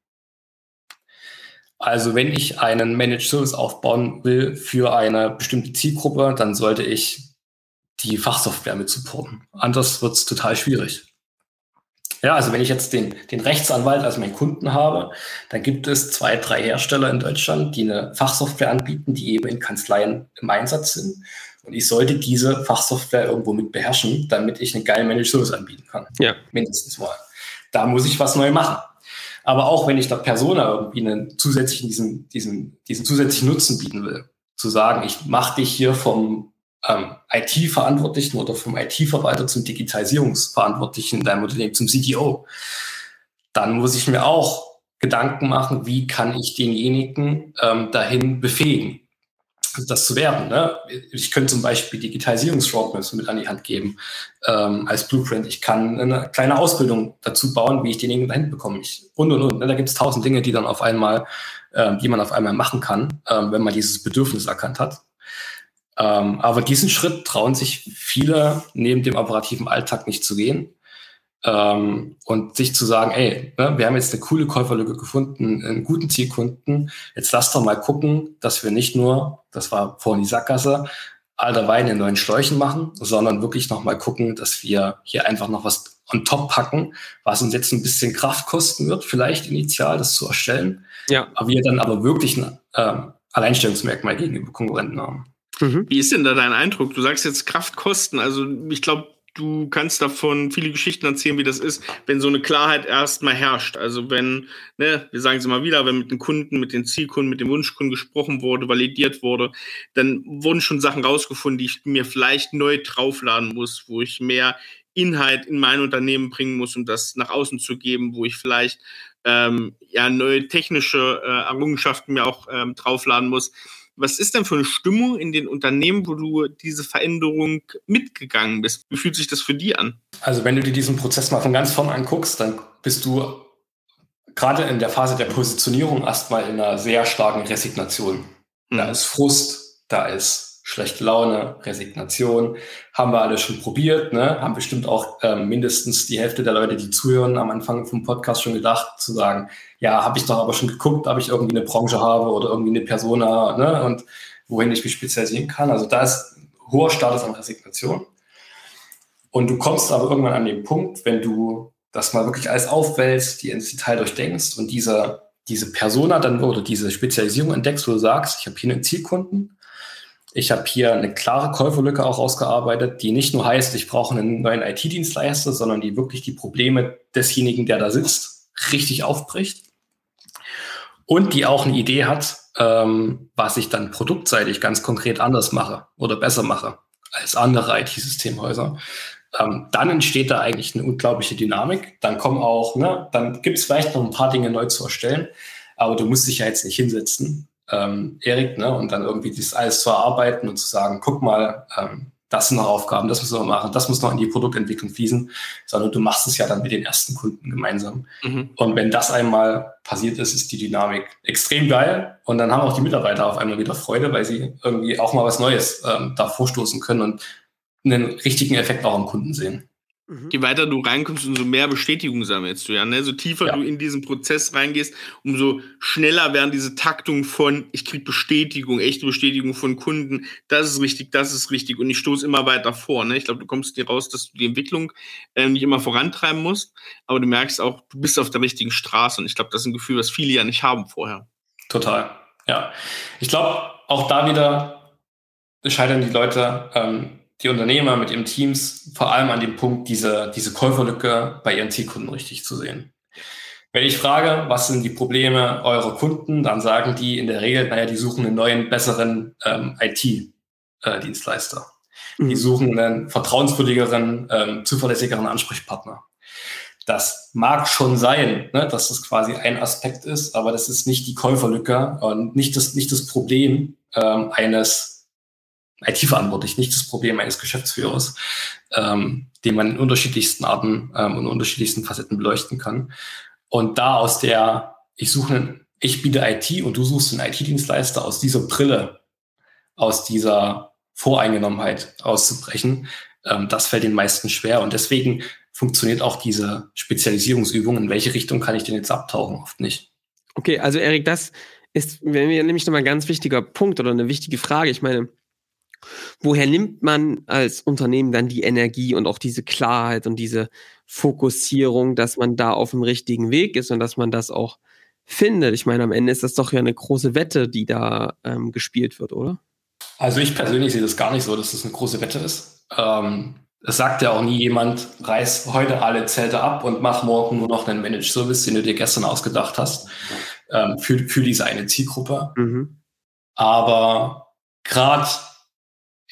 Also wenn ich einen Managed Service aufbauen will für eine bestimmte Zielgruppe, dann sollte ich die Fachsoftware mit supporten. Anders wird es total schwierig. Ja, also wenn ich jetzt den, den Rechtsanwalt als meinen Kunden habe, dann gibt es zwei, drei Hersteller in Deutschland, die eine Fachsoftware anbieten, die eben in Kanzleien im Einsatz sind. Und ich sollte diese Fachsoftware irgendwo mit beherrschen, damit ich einen geilen Managed Service anbieten kann. Ja. Mindestens mal. Da muss ich was neu machen. Aber auch wenn ich der Persona irgendwie einen zusätzlichen, diesen, diesen, diesen zusätzlichen Nutzen bieten will, zu sagen, ich mache dich hier vom ähm, IT-Verantwortlichen oder vom IT-Verwalter zum Digitalisierungsverantwortlichen in deinem Unternehmen, zum CTO, dann muss ich mir auch Gedanken machen, wie kann ich denjenigen ähm, dahin befähigen, das zu werden. Ne? Ich könnte zum Beispiel Digitalisierungsroadmaps mit an die Hand geben ähm, als Blueprint. Ich kann eine kleine Ausbildung dazu bauen, wie ich denjenigen dahin bekomme. Ich, und, und, und. Ne? Da gibt es tausend Dinge, die dann auf einmal, äh, die man auf einmal machen kann, äh, wenn man dieses Bedürfnis erkannt hat. Ähm, aber diesen Schritt trauen sich viele neben dem operativen Alltag nicht zu gehen. Ähm, und sich zu sagen, ey, ne, wir haben jetzt eine coole Käuferlücke gefunden, einen guten Zielkunden. Jetzt lass doch mal gucken, dass wir nicht nur, das war vorhin die Sackgasse, alter Wein in neuen Schläuchen machen, sondern wirklich noch mal gucken, dass wir hier einfach noch was on top packen, was uns jetzt ein bisschen Kraft kosten wird, vielleicht initial das zu erstellen. Ja. Aber wir dann aber wirklich ein ähm, Alleinstellungsmerkmal gegenüber Konkurrenten haben. Mhm. Wie ist denn da dein Eindruck? Du sagst jetzt Kraftkosten. Also ich glaube, du kannst davon viele Geschichten erzählen, wie das ist, wenn so eine Klarheit erstmal herrscht. Also wenn, ne, wir sagen es immer wieder, wenn mit den Kunden, mit den Zielkunden, mit den Wunschkunden gesprochen wurde, validiert wurde, dann wurden schon Sachen rausgefunden, die ich mir vielleicht neu draufladen muss, wo ich mehr Inhalt in mein Unternehmen bringen muss, um das nach außen zu geben, wo ich vielleicht ähm, ja neue technische äh, Errungenschaften mir auch ähm, draufladen muss was ist denn für eine Stimmung in den Unternehmen, wo du diese Veränderung mitgegangen bist? Wie fühlt sich das für die an? Also wenn du dir diesen Prozess mal von ganz vorn anguckst, dann bist du gerade in der Phase der Positionierung erstmal in einer sehr starken Resignation. Mhm. Da ist Frust, da ist schlechte Laune, Resignation, haben wir alle schon probiert, ne? haben bestimmt auch ähm, mindestens die Hälfte der Leute, die zuhören, am Anfang vom Podcast schon gedacht, zu sagen, ja, habe ich doch aber schon geguckt, ob ich irgendwie eine Branche habe oder irgendwie eine Persona ne? und wohin ich mich spezialisieren kann. Also da ist hoher Status an Resignation. Und du kommst aber irgendwann an den Punkt, wenn du das mal wirklich alles aufwälzt, die ins Detail durchdenkst und diese, diese Persona dann oder diese Spezialisierung entdeckst, wo du sagst, ich habe hier einen Zielkunden, ich habe hier eine klare Käuferlücke auch ausgearbeitet, die nicht nur heißt, ich brauche einen neuen IT-Dienstleister, sondern die wirklich die Probleme desjenigen, der da sitzt, richtig aufbricht. Und die auch eine Idee hat, ähm, was ich dann produktseitig ganz konkret anders mache oder besser mache als andere IT-Systemhäuser. Ähm, dann entsteht da eigentlich eine unglaubliche Dynamik. Dann kommen auch, ne, dann gibt es vielleicht noch ein paar Dinge neu zu erstellen, aber du musst dich ja jetzt nicht hinsetzen ähm, Erik, ne, und dann irgendwie das alles zu erarbeiten und zu sagen, guck mal, ähm, das sind noch Aufgaben, das müssen wir machen, das muss noch in die Produktentwicklung fließen, sondern du machst es ja dann mit den ersten Kunden gemeinsam. Mhm. Und wenn das einmal passiert ist, ist die Dynamik extrem geil und dann haben auch die Mitarbeiter auf einmal wieder Freude, weil sie irgendwie auch mal was Neues ähm, da vorstoßen können und einen richtigen Effekt auch am Kunden sehen. Mhm. Je weiter du reinkommst, umso mehr Bestätigung sammelst du ja. Ne? So tiefer ja. du in diesen Prozess reingehst, umso schneller werden diese Taktungen von, ich krieg Bestätigung, echte Bestätigung von Kunden, das ist richtig, das ist richtig und ich stoße immer weiter vor. Ne? Ich glaube, du kommst dir raus, dass du die Entwicklung äh, nicht immer vorantreiben musst, aber du merkst auch, du bist auf der richtigen Straße und ich glaube, das ist ein Gefühl, was viele ja nicht haben vorher. Total, ja. Ich glaube, auch da wieder scheitern die Leute, ähm, die Unternehmer mit ihren Teams vor allem an dem Punkt, diese, diese Käuferlücke bei ihren Zielkunden richtig zu sehen. Wenn ich frage, was sind die Probleme eurer Kunden, dann sagen die in der Regel, naja, die suchen einen neuen, besseren ähm, IT-Dienstleister. Äh, mhm. Die suchen einen vertrauenswürdigeren, ähm, zuverlässigeren Ansprechpartner. Das mag schon sein, ne, dass das quasi ein Aspekt ist, aber das ist nicht die Käuferlücke und nicht das, nicht das Problem ähm, eines IT-verantwortlich, nicht das Problem eines Geschäftsführers, ähm, den man in unterschiedlichsten Arten ähm, und unterschiedlichsten Facetten beleuchten kann. Und da aus der, ich suche einen, ich biete IT und du suchst einen IT-Dienstleister aus dieser Brille, aus dieser Voreingenommenheit auszubrechen, ähm, das fällt den meisten schwer. Und deswegen funktioniert auch diese Spezialisierungsübung. In welche Richtung kann ich denn jetzt abtauchen? Oft nicht. Okay, also Erik, das ist nämlich nochmal ein ganz wichtiger Punkt oder eine wichtige Frage. Ich meine, Woher nimmt man als Unternehmen dann die Energie und auch diese Klarheit und diese Fokussierung, dass man da auf dem richtigen Weg ist und dass man das auch findet? Ich meine, am Ende ist das doch ja eine große Wette, die da ähm, gespielt wird, oder? Also ich persönlich sehe das gar nicht so, dass das eine große Wette ist. Ähm, es sagt ja auch nie jemand, reiß heute alle Zelte ab und mach morgen nur noch einen Managed Service, den du dir gestern ausgedacht hast, ähm, für, für diese eine Zielgruppe. Mhm. Aber gerade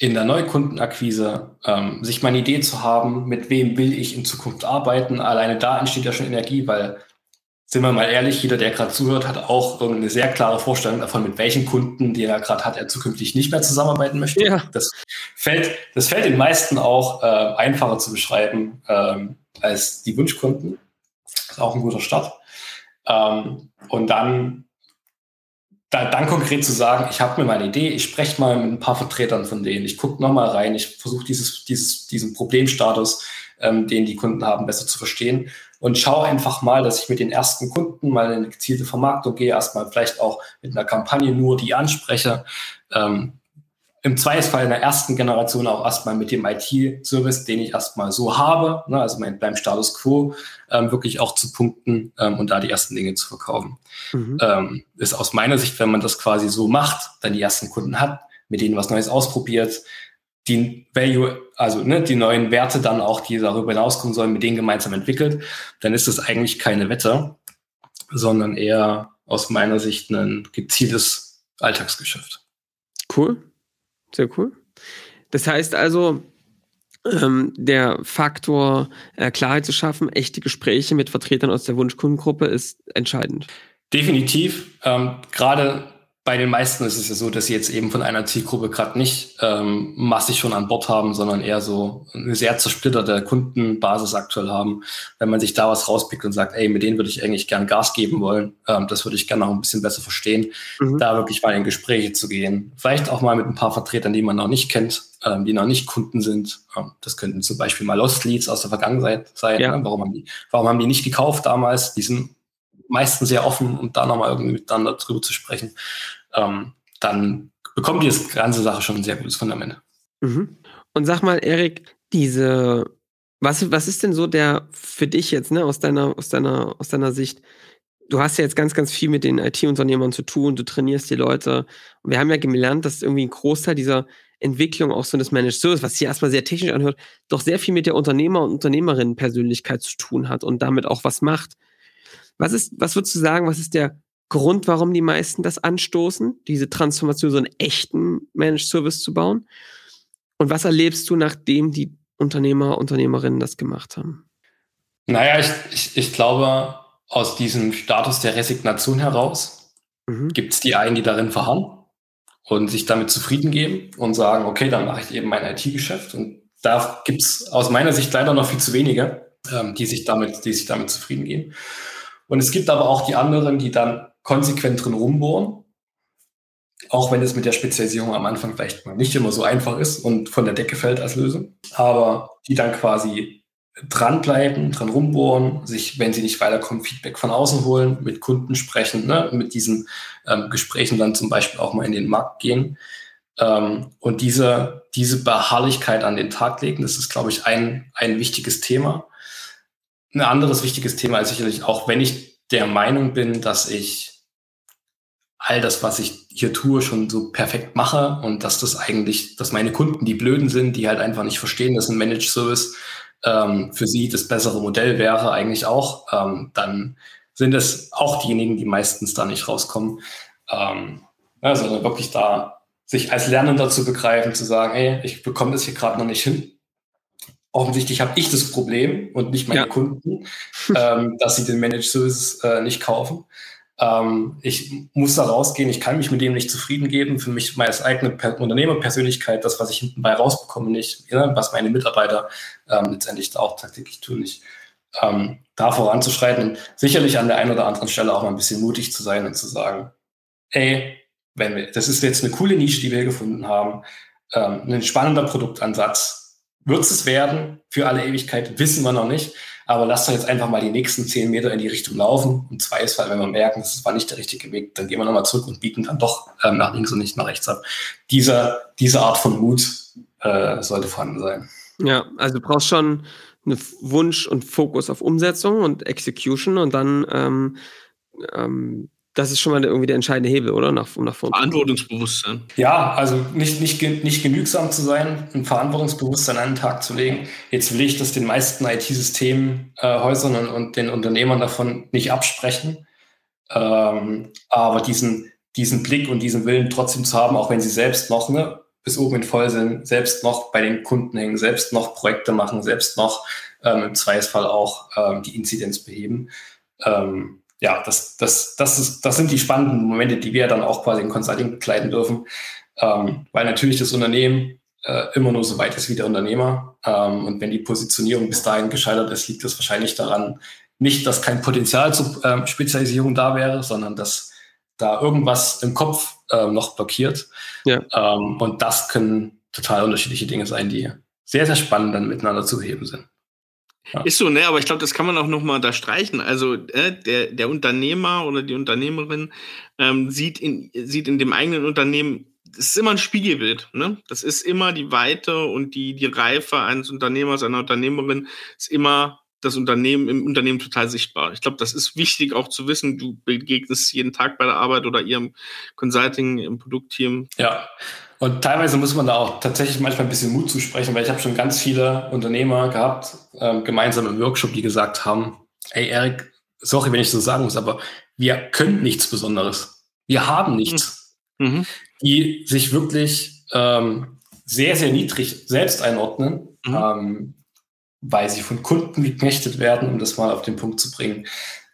in der Neukundenakquise, ähm, sich meine Idee zu haben, mit wem will ich in Zukunft arbeiten. Alleine da entsteht ja schon Energie, weil, sind wir mal ehrlich, jeder, der gerade zuhört, hat auch eine sehr klare Vorstellung davon, mit welchen Kunden, die er gerade hat, er zukünftig nicht mehr zusammenarbeiten möchte. Ja. Das fällt, das fällt den meisten auch äh, einfacher zu beschreiben ähm, als die Wunschkunden. Das ist auch ein guter Start. Ähm, und dann da, dann konkret zu sagen, ich habe mir meine Idee, ich spreche mal mit ein paar Vertretern von denen, ich gucke nochmal rein, ich versuche dieses, dieses, diesen Problemstatus, ähm, den die Kunden haben, besser zu verstehen. Und schaue einfach mal, dass ich mit den ersten Kunden mal in eine gezielte Vermarktung gehe, erstmal vielleicht auch mit einer Kampagne nur die anspreche, ähm, im Zweifelsfall in der ersten Generation auch erstmal mit dem IT-Service, den ich erstmal so habe, ne, also mein, beim Status Quo, ähm, wirklich auch zu punkten ähm, und da die ersten Dinge zu verkaufen. Mhm. Ähm, ist aus meiner Sicht, wenn man das quasi so macht, dann die ersten Kunden hat, mit denen was Neues ausprobiert, die Value, also ne, die neuen Werte dann auch, die darüber hinauskommen sollen, mit denen gemeinsam entwickelt, dann ist es eigentlich keine Wette, sondern eher aus meiner Sicht ein gezieltes Alltagsgeschäft. Cool, sehr cool. Das heißt also, ähm, der Faktor äh, Klarheit zu schaffen, echte Gespräche mit Vertretern aus der Wunschkundengruppe ist entscheidend. Definitiv. Ähm, Gerade bei den meisten ist es ja so, dass sie jetzt eben von einer Zielgruppe gerade nicht ähm, massig schon an Bord haben, sondern eher so eine sehr zersplitterte Kundenbasis aktuell haben. Wenn man sich da was rauspickt und sagt, ey, mit denen würde ich eigentlich gern Gas geben wollen, ähm, das würde ich gerne noch ein bisschen besser verstehen, mhm. da wirklich mal in Gespräche zu gehen. Vielleicht auch mal mit ein paar Vertretern, die man noch nicht kennt, ähm, die noch nicht Kunden sind. Ähm, das könnten zum Beispiel mal Lost Leads aus der Vergangenheit sein. Ja. Ne? Warum, haben die, warum haben die nicht gekauft damals? Die sind meistens sehr offen, um da nochmal irgendwie miteinander drüber zu sprechen ähm, dann bekommt die ganze Sache schon ein sehr gutes Fundament. Mhm. Und sag mal, Erik, diese, was, was ist denn so der für dich jetzt, ne, aus deiner, aus deiner, aus deiner Sicht? Du hast ja jetzt ganz, ganz viel mit den IT-Unternehmern zu tun, du trainierst die Leute. Und wir haben ja gelernt, dass irgendwie ein Großteil dieser Entwicklung auch so des Managed Service, was sich erstmal sehr technisch anhört, doch sehr viel mit der Unternehmer- und Unternehmerinnen-Persönlichkeit zu tun hat und damit auch was macht. Was ist, was würdest du sagen, was ist der Grund, warum die meisten das anstoßen, diese Transformation, so einen echten Managed Service zu bauen? Und was erlebst du, nachdem die Unternehmer, Unternehmerinnen das gemacht haben? Naja, ich, ich, ich glaube, aus diesem Status der Resignation heraus mhm. gibt es die einen, die darin verharren und sich damit zufrieden geben und sagen, okay, dann mache ich eben mein IT-Geschäft. Und da gibt es aus meiner Sicht leider noch viel zu wenige, ähm, die, sich damit, die sich damit zufrieden geben. Und es gibt aber auch die anderen, die dann konsequent drin rumbohren. Auch wenn es mit der Spezialisierung am Anfang vielleicht mal nicht immer so einfach ist und von der Decke fällt als Lösung. Aber die dann quasi dranbleiben, dran rumbohren, sich, wenn sie nicht weiterkommen, Feedback von außen holen, mit Kunden sprechen, ne, mit diesen ähm, Gesprächen dann zum Beispiel auch mal in den Markt gehen. Ähm, und diese, diese Beharrlichkeit an den Tag legen, das ist, glaube ich, ein, ein wichtiges Thema. Ein anderes wichtiges Thema ist sicherlich auch, wenn ich der Meinung bin, dass ich all das, was ich hier tue, schon so perfekt mache und dass das eigentlich, dass meine Kunden die Blöden sind, die halt einfach nicht verstehen, dass ein Managed Service ähm, für sie das bessere Modell wäre, eigentlich auch, ähm, dann sind es auch diejenigen, die meistens da nicht rauskommen. Ähm, also wirklich da sich als Lernender zu begreifen, zu sagen, ey, ich bekomme das hier gerade noch nicht hin. Offensichtlich habe ich das Problem und nicht meine ja. Kunden, ähm, dass sie den Managed Service äh, nicht kaufen. Ähm, ich muss da rausgehen, ich kann mich mit dem nicht zufrieden geben. Für mich meine eigene per Unternehmerpersönlichkeit, das, was ich hinten bei rausbekomme, nicht, ja, was meine Mitarbeiter ähm, letztendlich auch tagtäglich tun, nicht. Ähm, da voranzuschreiten sicherlich an der einen oder anderen Stelle auch mal ein bisschen mutig zu sein und zu sagen, ey, wenn wir, das ist jetzt eine coole Nische, die wir gefunden haben, ähm, ein spannender Produktansatz. Wird es werden für alle Ewigkeit, wissen wir noch nicht. Aber lasst doch jetzt einfach mal die nächsten zehn Meter in die Richtung laufen. Und zweifelsfall, wenn wir merken, das war nicht der richtige Weg, dann gehen wir nochmal zurück und bieten dann doch ähm, nach links und nicht nach rechts ab. Diese, diese Art von Mut äh, sollte vorhanden sein. Ja, also du brauchst schon einen Wunsch und Fokus auf Umsetzung und Execution und dann ähm, ähm, das ist schon mal irgendwie der entscheidende Hebel, oder? Nach, um nach vorne. Verantwortungsbewusstsein. Ja, also nicht, nicht, nicht genügsam zu sein, ein Verantwortungsbewusstsein an den Tag zu legen. Jetzt will ich das den meisten IT-Systemhäusern äh, und, und, den Unternehmern davon nicht absprechen. Ähm, aber diesen, diesen Blick und diesen Willen trotzdem zu haben, auch wenn sie selbst noch ne, bis oben in voll sind, selbst noch bei den Kunden hängen, selbst noch Projekte machen, selbst noch ähm, im Zweifelsfall auch ähm, die Inzidenz beheben. Ähm, ja, das, das, das, ist, das sind die spannenden Momente, die wir dann auch quasi in Consulting begleiten dürfen, ähm, weil natürlich das Unternehmen äh, immer nur so weit ist wie der Unternehmer. Ähm, und wenn die Positionierung bis dahin gescheitert ist, liegt das wahrscheinlich daran, nicht, dass kein Potenzial zur ähm, Spezialisierung da wäre, sondern dass da irgendwas im Kopf äh, noch blockiert. Ja. Ähm, und das können total unterschiedliche Dinge sein, die sehr, sehr spannend dann miteinander zu heben sind. Ja. Ist so, ne? Aber ich glaube, das kann man auch noch mal da streichen. Also äh, der, der Unternehmer oder die Unternehmerin ähm, sieht, in, sieht in dem eigenen Unternehmen, das ist immer ein Spiegelbild. Ne? Das ist immer die Weite und die, die Reife eines Unternehmers, einer Unternehmerin, ist immer das Unternehmen im Unternehmen total sichtbar. Ich glaube, das ist wichtig auch zu wissen. Du begegnest jeden Tag bei der Arbeit oder ihrem Consulting im Produktteam. Ja. Und teilweise muss man da auch tatsächlich manchmal ein bisschen Mut zusprechen, weil ich habe schon ganz viele Unternehmer gehabt, ähm, gemeinsam im Workshop, die gesagt haben, ey Erik, sorry, wenn ich so sagen muss, aber wir können nichts Besonderes. Wir haben nichts. Mhm. Die sich wirklich ähm, sehr, sehr niedrig selbst einordnen, mhm. ähm, weil sie von Kunden geknechtet werden, um das mal auf den Punkt zu bringen.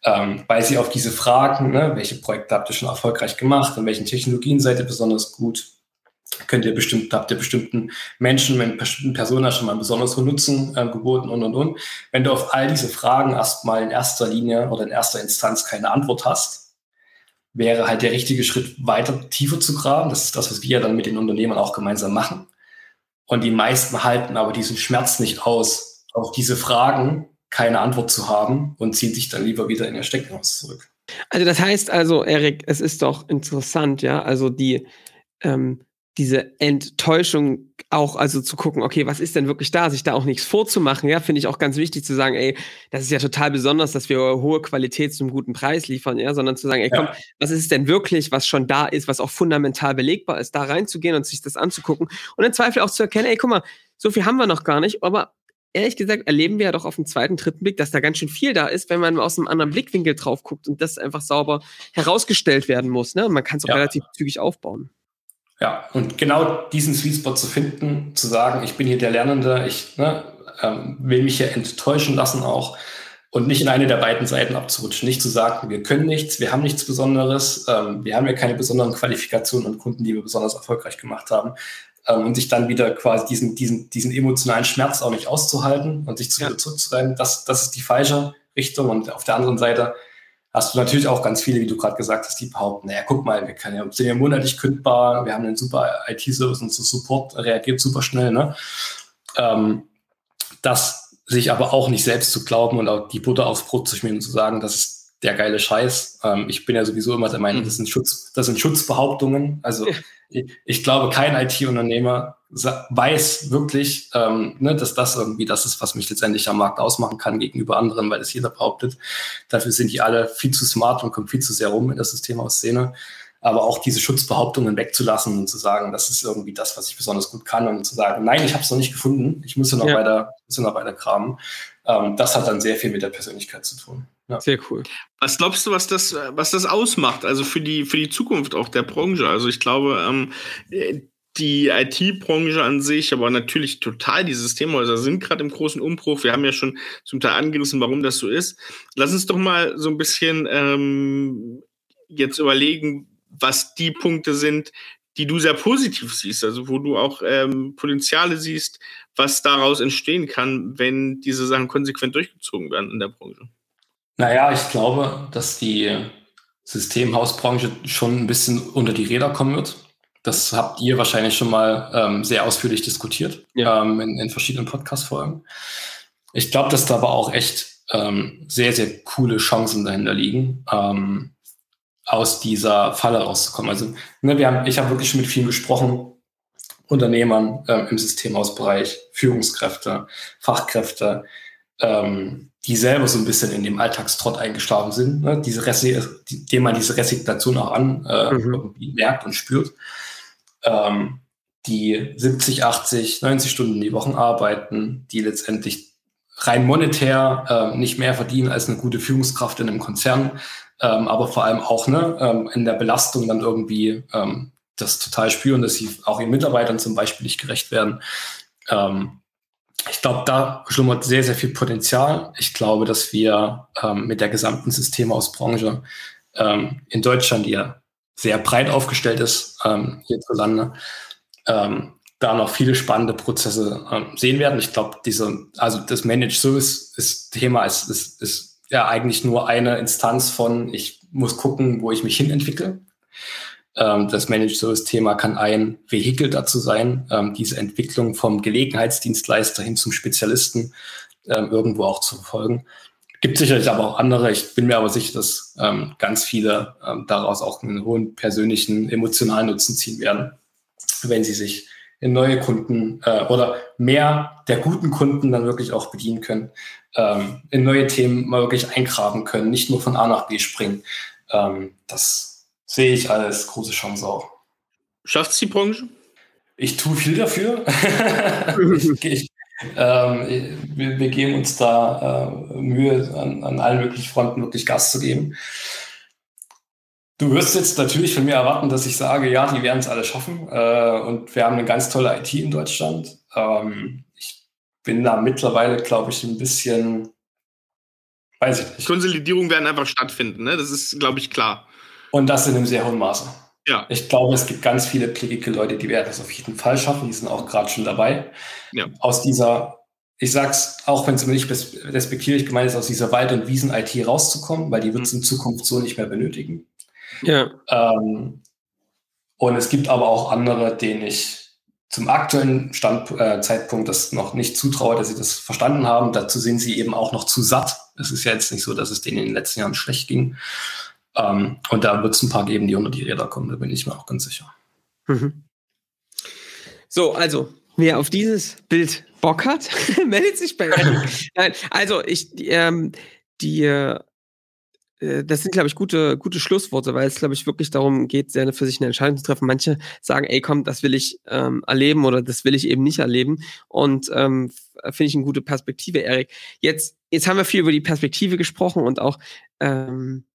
Ähm, weil sie auf diese Fragen, ne, welche Projekte habt ihr schon erfolgreich gemacht, an welchen Technologien seid ihr besonders gut, könnt ihr bestimmt, habt ihr bestimmten Menschen, mit bestimmten Personen schon mal einen besonderen Nutzen äh, geboten und und und. Wenn du auf all diese Fragen erstmal in erster Linie oder in erster Instanz keine Antwort hast, wäre halt der richtige Schritt, weiter tiefer zu graben. Das ist das, was wir dann mit den Unternehmern auch gemeinsam machen. Und die meisten halten aber diesen Schmerz nicht aus, auf diese Fragen keine Antwort zu haben und ziehen sich dann lieber wieder in ihr Steckhaus zurück. Also das heißt also, Erik, es ist doch interessant, ja, also die ähm, diese Enttäuschung auch, also zu gucken, okay, was ist denn wirklich da, sich da auch nichts vorzumachen, ja, finde ich auch ganz wichtig zu sagen, ey, das ist ja total besonders, dass wir hohe Qualität zum guten Preis liefern, ja, sondern zu sagen, ey, komm, ja. was ist denn wirklich, was schon da ist, was auch fundamental belegbar ist, da reinzugehen und sich das anzugucken und im Zweifel auch zu erkennen, ey, guck mal, so viel haben wir noch gar nicht, aber ehrlich gesagt erleben wir ja doch auf dem zweiten, dritten Blick, dass da ganz schön viel da ist, wenn man aus einem anderen Blickwinkel drauf guckt und das einfach sauber herausgestellt werden muss, ne, und man kann es auch ja. relativ zügig aufbauen. Ja, und genau diesen Sweet Spot zu finden, zu sagen, ich bin hier der Lernende, ich ne, ähm, will mich hier enttäuschen lassen auch und nicht in eine der beiden Seiten abzurutschen. Nicht zu sagen, wir können nichts, wir haben nichts Besonderes, ähm, wir haben ja keine besonderen Qualifikationen und Kunden, die wir besonders erfolgreich gemacht haben. Ähm, und sich dann wieder quasi diesen, diesen, diesen emotionalen Schmerz auch nicht auszuhalten und sich zu ja. wieder zurückzureiben, das, das ist die falsche Richtung. Und auf der anderen Seite hast du natürlich auch ganz viele, wie du gerade gesagt hast, die behaupten, naja, guck mal, wir können ja, sind ja monatlich kündbar, wir haben einen super IT-Service und so Support reagiert super schnell, ne? Ähm, das sich aber auch nicht selbst zu glauben und auch die Butter aufs Brot zu schmieren und zu sagen, das ist der geile Scheiß. Ähm, ich bin ja sowieso immer der Meinung, mhm. das sind Schutz, das sind Schutzbehauptungen. Also ich, ich glaube, kein IT-Unternehmer weiß wirklich, ähm, ne, dass das irgendwie das ist, was mich letztendlich am Markt ausmachen kann gegenüber anderen, weil es jeder behauptet. Dafür sind die alle viel zu smart und kommen viel zu sehr rum in der Systemausszene. Aber auch diese Schutzbehauptungen wegzulassen und zu sagen, das ist irgendwie das, was ich besonders gut kann und zu sagen, nein, ich habe es noch nicht gefunden, ich muss ja noch ja. weiter, muss ja noch weiter kramen. Ähm, das hat dann sehr viel mit der Persönlichkeit zu tun. Ja. Sehr cool. Was glaubst du, was das, was das ausmacht? Also für die, für die Zukunft auch der Branche? Also ich glaube, ähm, die IT-Branche an sich, aber natürlich total die Systemhäuser sind gerade im großen Umbruch. Wir haben ja schon zum Teil angerissen, warum das so ist. Lass uns doch mal so ein bisschen ähm, jetzt überlegen, was die Punkte sind, die du sehr positiv siehst, also wo du auch ähm, Potenziale siehst, was daraus entstehen kann, wenn diese Sachen konsequent durchgezogen werden in der Branche. Naja, ich glaube, dass die Systemhausbranche schon ein bisschen unter die Räder kommen wird. Das habt ihr wahrscheinlich schon mal ähm, sehr ausführlich diskutiert ja. ähm, in, in, verschiedenen Podcast-Folgen. Ich glaube, dass da aber auch echt ähm, sehr, sehr coole Chancen dahinter liegen, ähm, aus dieser Falle rauszukommen. Also ne, wir haben, ich habe wirklich schon mit vielen gesprochen, Unternehmern ähm, im Systemhausbereich, Führungskräfte, Fachkräfte, ähm, die selber so ein bisschen in dem Alltagstrott eingeschlafen sind, ne? diese Resi dem man diese Resignation auch an äh, mhm. merkt und spürt ähm, die 70, 80, 90 Stunden die Woche arbeiten, die letztendlich rein monetär äh, nicht mehr verdienen als eine gute Führungskraft in einem Konzern, ähm, aber vor allem auch ne, ähm, in der Belastung dann irgendwie ähm, das total spüren, dass sie auch ihren Mitarbeitern zum Beispiel nicht gerecht werden. Ähm, ich glaube, da schlummert sehr, sehr viel Potenzial. Ich glaube, dass wir ähm, mit der gesamten Systemausbranche ähm, in Deutschland, die ja sehr breit aufgestellt ist ähm, hierzulande, ähm, da noch viele spannende Prozesse ähm, sehen werden. Ich glaube, diese, also das Managed Service ist, Thema ist, ist, ist ja eigentlich nur eine Instanz von, ich muss gucken, wo ich mich hin entwickle. Das Managed Service Thema kann ein Vehikel dazu sein, ähm, diese Entwicklung vom Gelegenheitsdienstleister hin zum Spezialisten ähm, irgendwo auch zu verfolgen. Gibt sicherlich aber auch andere. Ich bin mir aber sicher, dass ähm, ganz viele ähm, daraus auch einen hohen persönlichen, emotionalen Nutzen ziehen werden, wenn sie sich in neue Kunden äh, oder mehr der guten Kunden dann wirklich auch bedienen können, ähm, in neue Themen mal wirklich eingraben können, nicht nur von A nach B springen. Ähm, das sehe ich als große Chance auch. Schafft es die Branche? Ich tue viel dafür. ich, ähm, wir, wir, geben uns da äh, Mühe, an, an allen möglichen Fronten wirklich Gas zu geben. Du wirst jetzt natürlich von mir erwarten, dass ich sage, ja, die werden es alle schaffen. Äh, und wir haben eine ganz tolle IT in Deutschland. Ähm, ich bin da mittlerweile, glaube ich, ein bisschen, weiß ich nicht. Konsolidierung werden einfach stattfinden, ne? Das ist, glaube ich, klar. Und das in einem sehr hohen Maße. Ja. Ich glaube, es gibt ganz viele klickige Leute, die werden das auf jeden Fall schaffen. Die sind auch gerade schon dabei. Ja. Aus dieser, ich sag's, auch wenn es immer nicht respektierlich gemeint ist, aus dieser Wald- und Wiesen-IT rauszukommen, weil die wird es in Zukunft so nicht mehr benötigen. Ja. Ähm, und es gibt aber auch andere, denen ich zum aktuellen Stand, äh, Zeitpunkt das noch nicht zutraue, dass sie das verstanden haben. Dazu sind sie eben auch noch zu satt. Es ist ja jetzt nicht so, dass es denen in den letzten Jahren schlecht ging. Ähm, und da wird es ein paar geben, die unter die Räder kommen, da bin ich mir auch ganz sicher. Mhm. So, also, wer auf dieses Bild Bock hat, meldet sich bei Nein, also ich, ähm, die, äh, das sind, glaube ich, gute, gute Schlussworte, weil es, glaube ich, wirklich darum geht, sehr für sich eine Entscheidung zu treffen. Manche sagen, ey, komm, das will ich ähm, erleben oder das will ich eben nicht erleben. Und ähm, finde ich eine gute Perspektive, Erik. Jetzt, jetzt haben wir viel über die Perspektive gesprochen und auch ähm,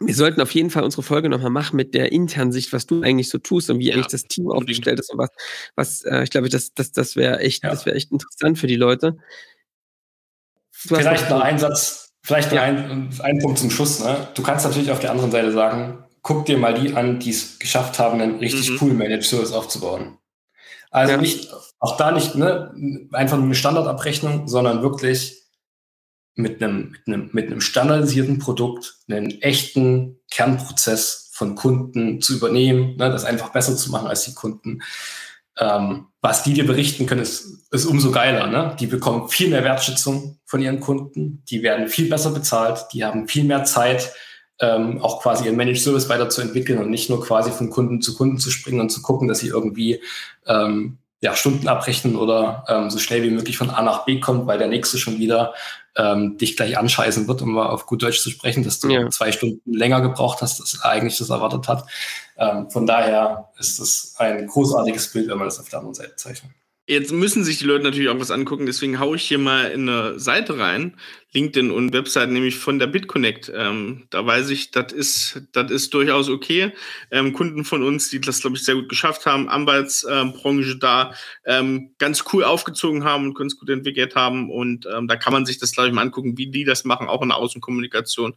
wir sollten auf jeden Fall unsere Folge nochmal machen mit der internen Sicht, was du eigentlich so tust und wie ja, eigentlich das Team aufgestellt ist und was, was äh, ich glaube, das, das, das wäre echt, ja. das wäre echt interessant für die Leute. Du vielleicht noch ein Satz, vielleicht ja. ein, ein Punkt zum Schluss. Ne? Du kannst natürlich auf der anderen Seite sagen, guck dir mal die an, die es geschafft haben, einen richtig mhm. cool Managed Service aufzubauen. Also ja. nicht, auch da nicht ne, einfach nur eine Standardabrechnung, sondern wirklich mit einem, mit einem, mit einem standardisierten Produkt einen echten Kernprozess von Kunden zu übernehmen, ne, das einfach besser zu machen als die Kunden. Ähm, was die dir berichten können, ist, ist umso geiler. Ne? Die bekommen viel mehr Wertschätzung von ihren Kunden, die werden viel besser bezahlt, die haben viel mehr Zeit, ähm, auch quasi ihren Managed Service weiterzuentwickeln und nicht nur quasi von Kunden zu Kunden zu springen und zu gucken, dass sie irgendwie ähm, ja, Stunden abrechnen oder ähm, so schnell wie möglich von A nach B kommt, weil der nächste schon wieder ähm, dich gleich anscheißen wird, um mal auf gut Deutsch zu sprechen, dass du ja. zwei Stunden länger gebraucht hast, als er eigentlich das erwartet hat. Ähm, von daher ist das ein großartiges Bild, wenn man das auf der anderen Seite zeichnet. Jetzt müssen sich die Leute natürlich auch was angucken, deswegen haue ich hier mal in eine Seite rein, LinkedIn und Website, nämlich von der BitConnect. Ähm, da weiß ich, das ist, das ist durchaus okay. Ähm, Kunden von uns, die das, glaube ich, sehr gut geschafft haben, Anwaltsbranche ähm, da ähm, ganz cool aufgezogen haben und ganz gut entwickelt haben. Und ähm, da kann man sich das, glaube ich, mal angucken, wie die das machen, auch in der Außenkommunikation.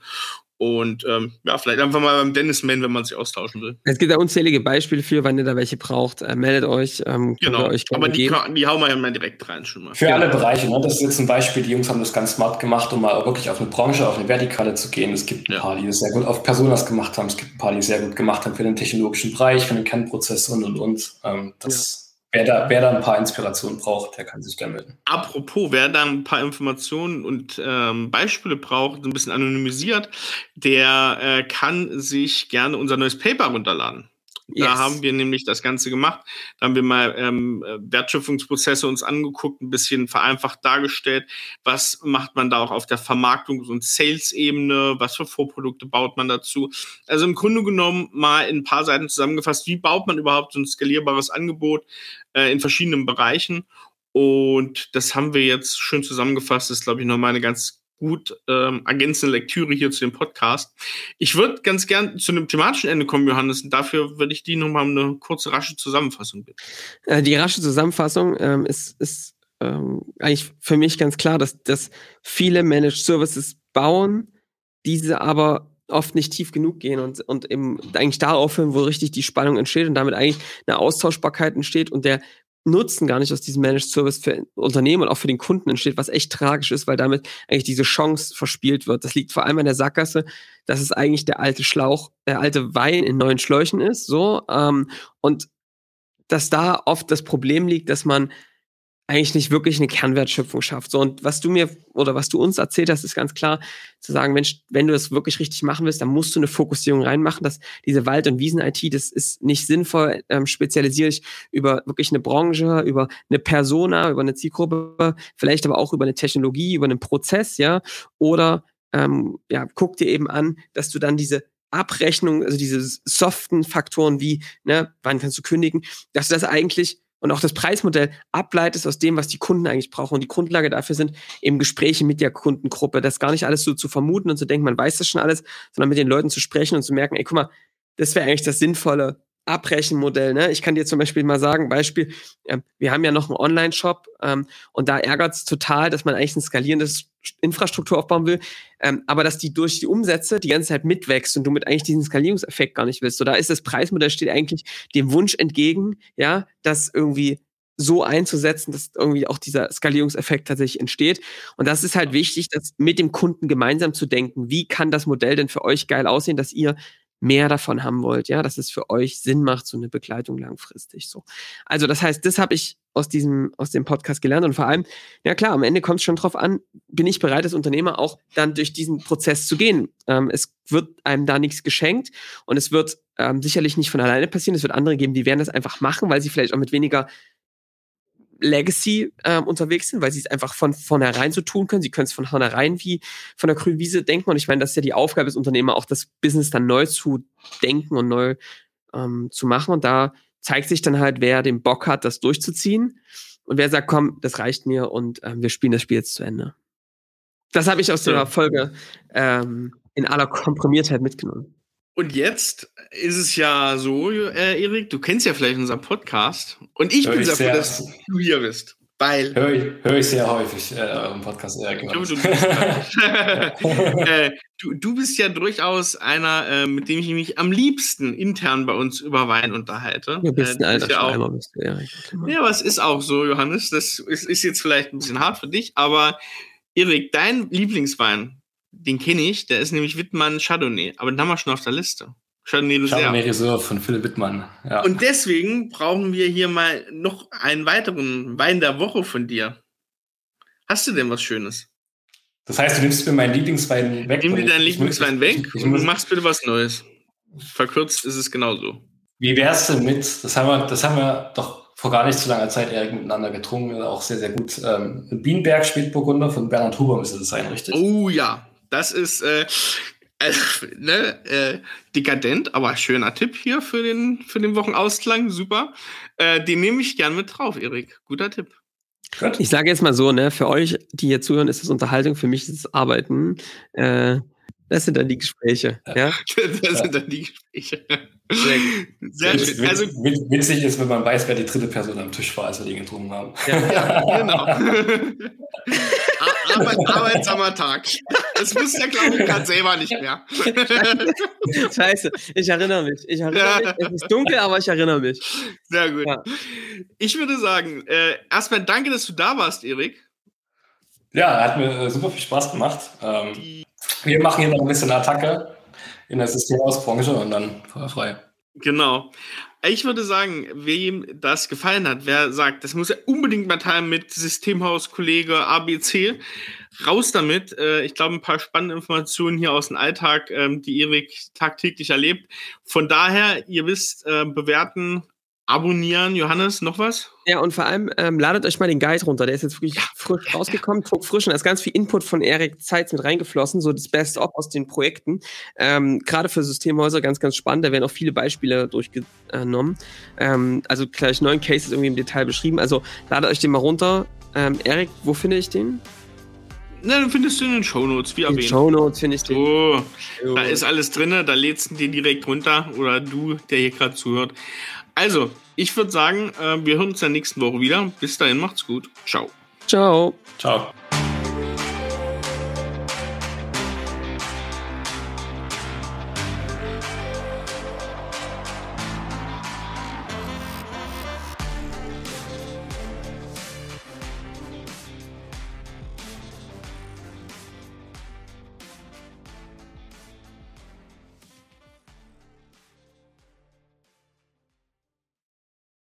Und ähm, ja, vielleicht einfach mal beim Dennis melden, wenn man sich austauschen will. Es gibt da unzählige Beispiele für, wenn ihr da welche braucht. Äh, meldet euch. Ähm, genau, euch aber die, die hauen wir ja mal direkt rein schon mal. Für genau. alle Bereiche. Ne? Das ist jetzt ein Beispiel. Die Jungs haben das ganz smart gemacht, um mal wirklich auf eine Branche, auf eine Vertikale zu gehen. Es gibt ein ja. paar, die das sehr gut auf Personas gemacht haben. Es gibt ein paar, die es sehr gut gemacht haben für den technologischen Bereich, für den Kernprozess und und und. Ähm, das ja Wer da, wer da ein paar Inspirationen braucht, der kann sich gerne melden. Apropos, wer da ein paar Informationen und ähm, Beispiele braucht, ein bisschen anonymisiert, der äh, kann sich gerne unser neues Paper runterladen. Yes. Da haben wir nämlich das Ganze gemacht. Da haben wir mal ähm, Wertschöpfungsprozesse uns angeguckt, ein bisschen vereinfacht dargestellt. Was macht man da auch auf der Vermarktungs- und Sales-Ebene? Was für Vorprodukte baut man dazu? Also im Grunde genommen mal in ein paar Seiten zusammengefasst, wie baut man überhaupt so ein skalierbares Angebot äh, in verschiedenen Bereichen? Und das haben wir jetzt schön zusammengefasst. Das ist, glaube ich, nochmal eine ganz gut ähm, ergänzende Lektüre hier zu dem Podcast. Ich würde ganz gern zu einem thematischen Ende kommen, Johannes, und dafür würde ich die nochmal eine kurze, rasche Zusammenfassung bitten. Äh, die rasche Zusammenfassung ähm, ist, ist ähm, eigentlich für mich ganz klar, dass, dass viele Managed Services bauen, diese aber oft nicht tief genug gehen und, und eben eigentlich da aufhören, wo richtig die Spannung entsteht und damit eigentlich eine Austauschbarkeit entsteht und der Nutzen gar nicht aus diesem Managed Service für Unternehmen und auch für den Kunden entsteht, was echt tragisch ist, weil damit eigentlich diese Chance verspielt wird. Das liegt vor allem an der Sackgasse, dass es eigentlich der alte Schlauch, der alte Wein in neuen Schläuchen ist, so, ähm, und dass da oft das Problem liegt, dass man eigentlich nicht wirklich eine Kernwertschöpfung schafft. So, und was du mir oder was du uns erzählt hast, ist ganz klar zu sagen, Mensch, wenn du das wirklich richtig machen willst, dann musst du eine Fokussierung reinmachen, dass diese Wald- und Wiesen-IT, das ist nicht sinnvoll, ähm, spezialisiere ich über wirklich eine Branche, über eine Persona, über eine Zielgruppe, vielleicht aber auch über eine Technologie, über einen Prozess, ja, oder ähm, ja, guck dir eben an, dass du dann diese Abrechnung, also diese soften Faktoren wie, ne, wann kannst du kündigen, dass du das eigentlich und auch das Preismodell ableitest aus dem, was die Kunden eigentlich brauchen. Und die Grundlage dafür sind eben Gespräche mit der Kundengruppe. Das gar nicht alles so zu vermuten und zu denken, man weiß das schon alles, sondern mit den Leuten zu sprechen und zu merken, ey, guck mal, das wäre eigentlich das sinnvolle Abrechenmodell. Ne? Ich kann dir zum Beispiel mal sagen, Beispiel, äh, wir haben ja noch einen Online-Shop ähm, und da ärgert es total, dass man eigentlich ein skalierendes Infrastruktur aufbauen will, ähm, aber dass die durch die Umsätze die ganze Zeit mitwächst und du mit eigentlich diesen Skalierungseffekt gar nicht willst. So, da ist das Preismodell steht eigentlich dem Wunsch entgegen, ja, das irgendwie so einzusetzen, dass irgendwie auch dieser Skalierungseffekt tatsächlich entsteht. Und das ist halt wichtig, das mit dem Kunden gemeinsam zu denken. Wie kann das Modell denn für euch geil aussehen, dass ihr mehr davon haben wollt, ja, dass es für euch Sinn macht, so eine Begleitung langfristig so. Also das heißt, das habe ich aus diesem aus dem Podcast gelernt und vor allem, ja klar, am Ende kommt es schon drauf an, bin ich bereit als Unternehmer auch dann durch diesen Prozess zu gehen. Ähm, es wird einem da nichts geschenkt und es wird ähm, sicherlich nicht von alleine passieren. Es wird andere geben, die werden das einfach machen, weil sie vielleicht auch mit weniger Legacy ähm, unterwegs sind, weil sie es einfach von vornherein so tun können. Sie können es von vornherein wie von der grünen Wiese denken. Und ich meine, das ist ja die Aufgabe des Unternehmers, auch das Business dann neu zu denken und neu ähm, zu machen. Und da zeigt sich dann halt, wer den Bock hat, das durchzuziehen und wer sagt, komm, das reicht mir und ähm, wir spielen das Spiel jetzt zu Ende. Das habe ich aus der Folge ähm, in aller Komprimiertheit mitgenommen. Und jetzt ist es ja so, äh, Erik, du kennst ja vielleicht unseren Podcast. Und ich hör bin dafür, dass du hier bist. Weil. Höre ich, hör ich sehr häufig äh, euren Podcast. Ja, genau. du, äh, du, du, bist ja durchaus einer, äh, mit dem ich mich am liebsten intern bei uns über Wein unterhalte. Du bist ein äh, alter ja auch, bist du, Erik. Ja, aber es ist auch so, Johannes. Das ist, ist jetzt vielleicht ein bisschen hart für dich, aber Erik, dein Lieblingswein, den kenne ich, der ist nämlich Wittmann Chardonnay, aber den haben wir schon auf der Liste. Chardonnay Reserve. Chardonnay Reserve von Philipp Wittmann. Ja. Und deswegen brauchen wir hier mal noch einen weiteren Wein der Woche von dir. Hast du denn was Schönes? Das heißt, du nimmst mir meinen Lieblingswein weg. Nimm dir deinen Lieblingswein weg ich, ich, und machst bitte was Neues. Verkürzt ist es genauso. Wie wär's denn mit, das haben wir, das haben wir doch vor gar nicht so langer Zeit Erik miteinander getrunken, auch sehr, sehr gut. Ähm, Bienenberg Spätburgunder von Bernhard Huber müsste das sein, richtig? Oh ja, das ist äh, äh, ne, äh, dekadent, aber schöner Tipp hier für den, für den Wochenausklang. Super. Äh, den nehme ich gern mit drauf, Erik. Guter Tipp. Gut. Ich sage jetzt mal so, ne, für euch, die hier zuhören, ist das Unterhaltung, für mich ist es Arbeiten. Äh, das sind dann die Gespräche. Ja? das sind dann die Gespräche. Sehr, Sehr schön. Also, witzig ist, wenn man weiß, wer die dritte Person am Tisch war, als wir den getrunken haben. Ja, ja genau. Arbeit, arbeitsamer Tag. Das wusste der, ich, gerade selber nicht mehr. Scheiße, ich erinnere mich. Ich erinnere ja. mich. Es ist dunkel, aber ich erinnere mich. Sehr gut. Ja. Ich würde sagen, äh, erstmal danke, dass du da warst, Erik. Ja, hat mir äh, super viel Spaß gemacht. Ähm, wir machen hier noch ein bisschen Attacke in der Systemausbranche und dann frei. Genau. Ich würde sagen, wem das gefallen hat, wer sagt, das muss er unbedingt mal teilen mit Systemhaus-Kollege ABC, raus damit. Äh, ich glaube, ein paar spannende Informationen hier aus dem Alltag, ähm, die Erik tagtäglich erlebt. Von daher, ihr wisst, äh, bewerten, abonnieren. Johannes, noch was? Ja, und vor allem ähm, ladet euch mal den Guide runter. Der ist jetzt wirklich ja, frisch rausgekommen, ja. frisch und da ist ganz viel Input von Erik Zeitz mit reingeflossen, so das Best-of aus den Projekten. Ähm, Gerade für Systemhäuser ganz, ganz spannend. Da werden auch viele Beispiele durchgenommen. Ähm, also gleich neun Cases irgendwie im Detail beschrieben. Also ladet euch den mal runter. Ähm, Erik, wo finde ich den? Na, dann findest du in den Shownotes, wie erwähnt. In den Shownotes finde ich den. So, da ist alles drin, da lädst du den direkt runter oder du, der hier gerade zuhört. Also, ich würde sagen, äh, wir hören uns in der nächsten Woche wieder. Bis dahin, macht's gut. Ciao. Ciao. Ciao.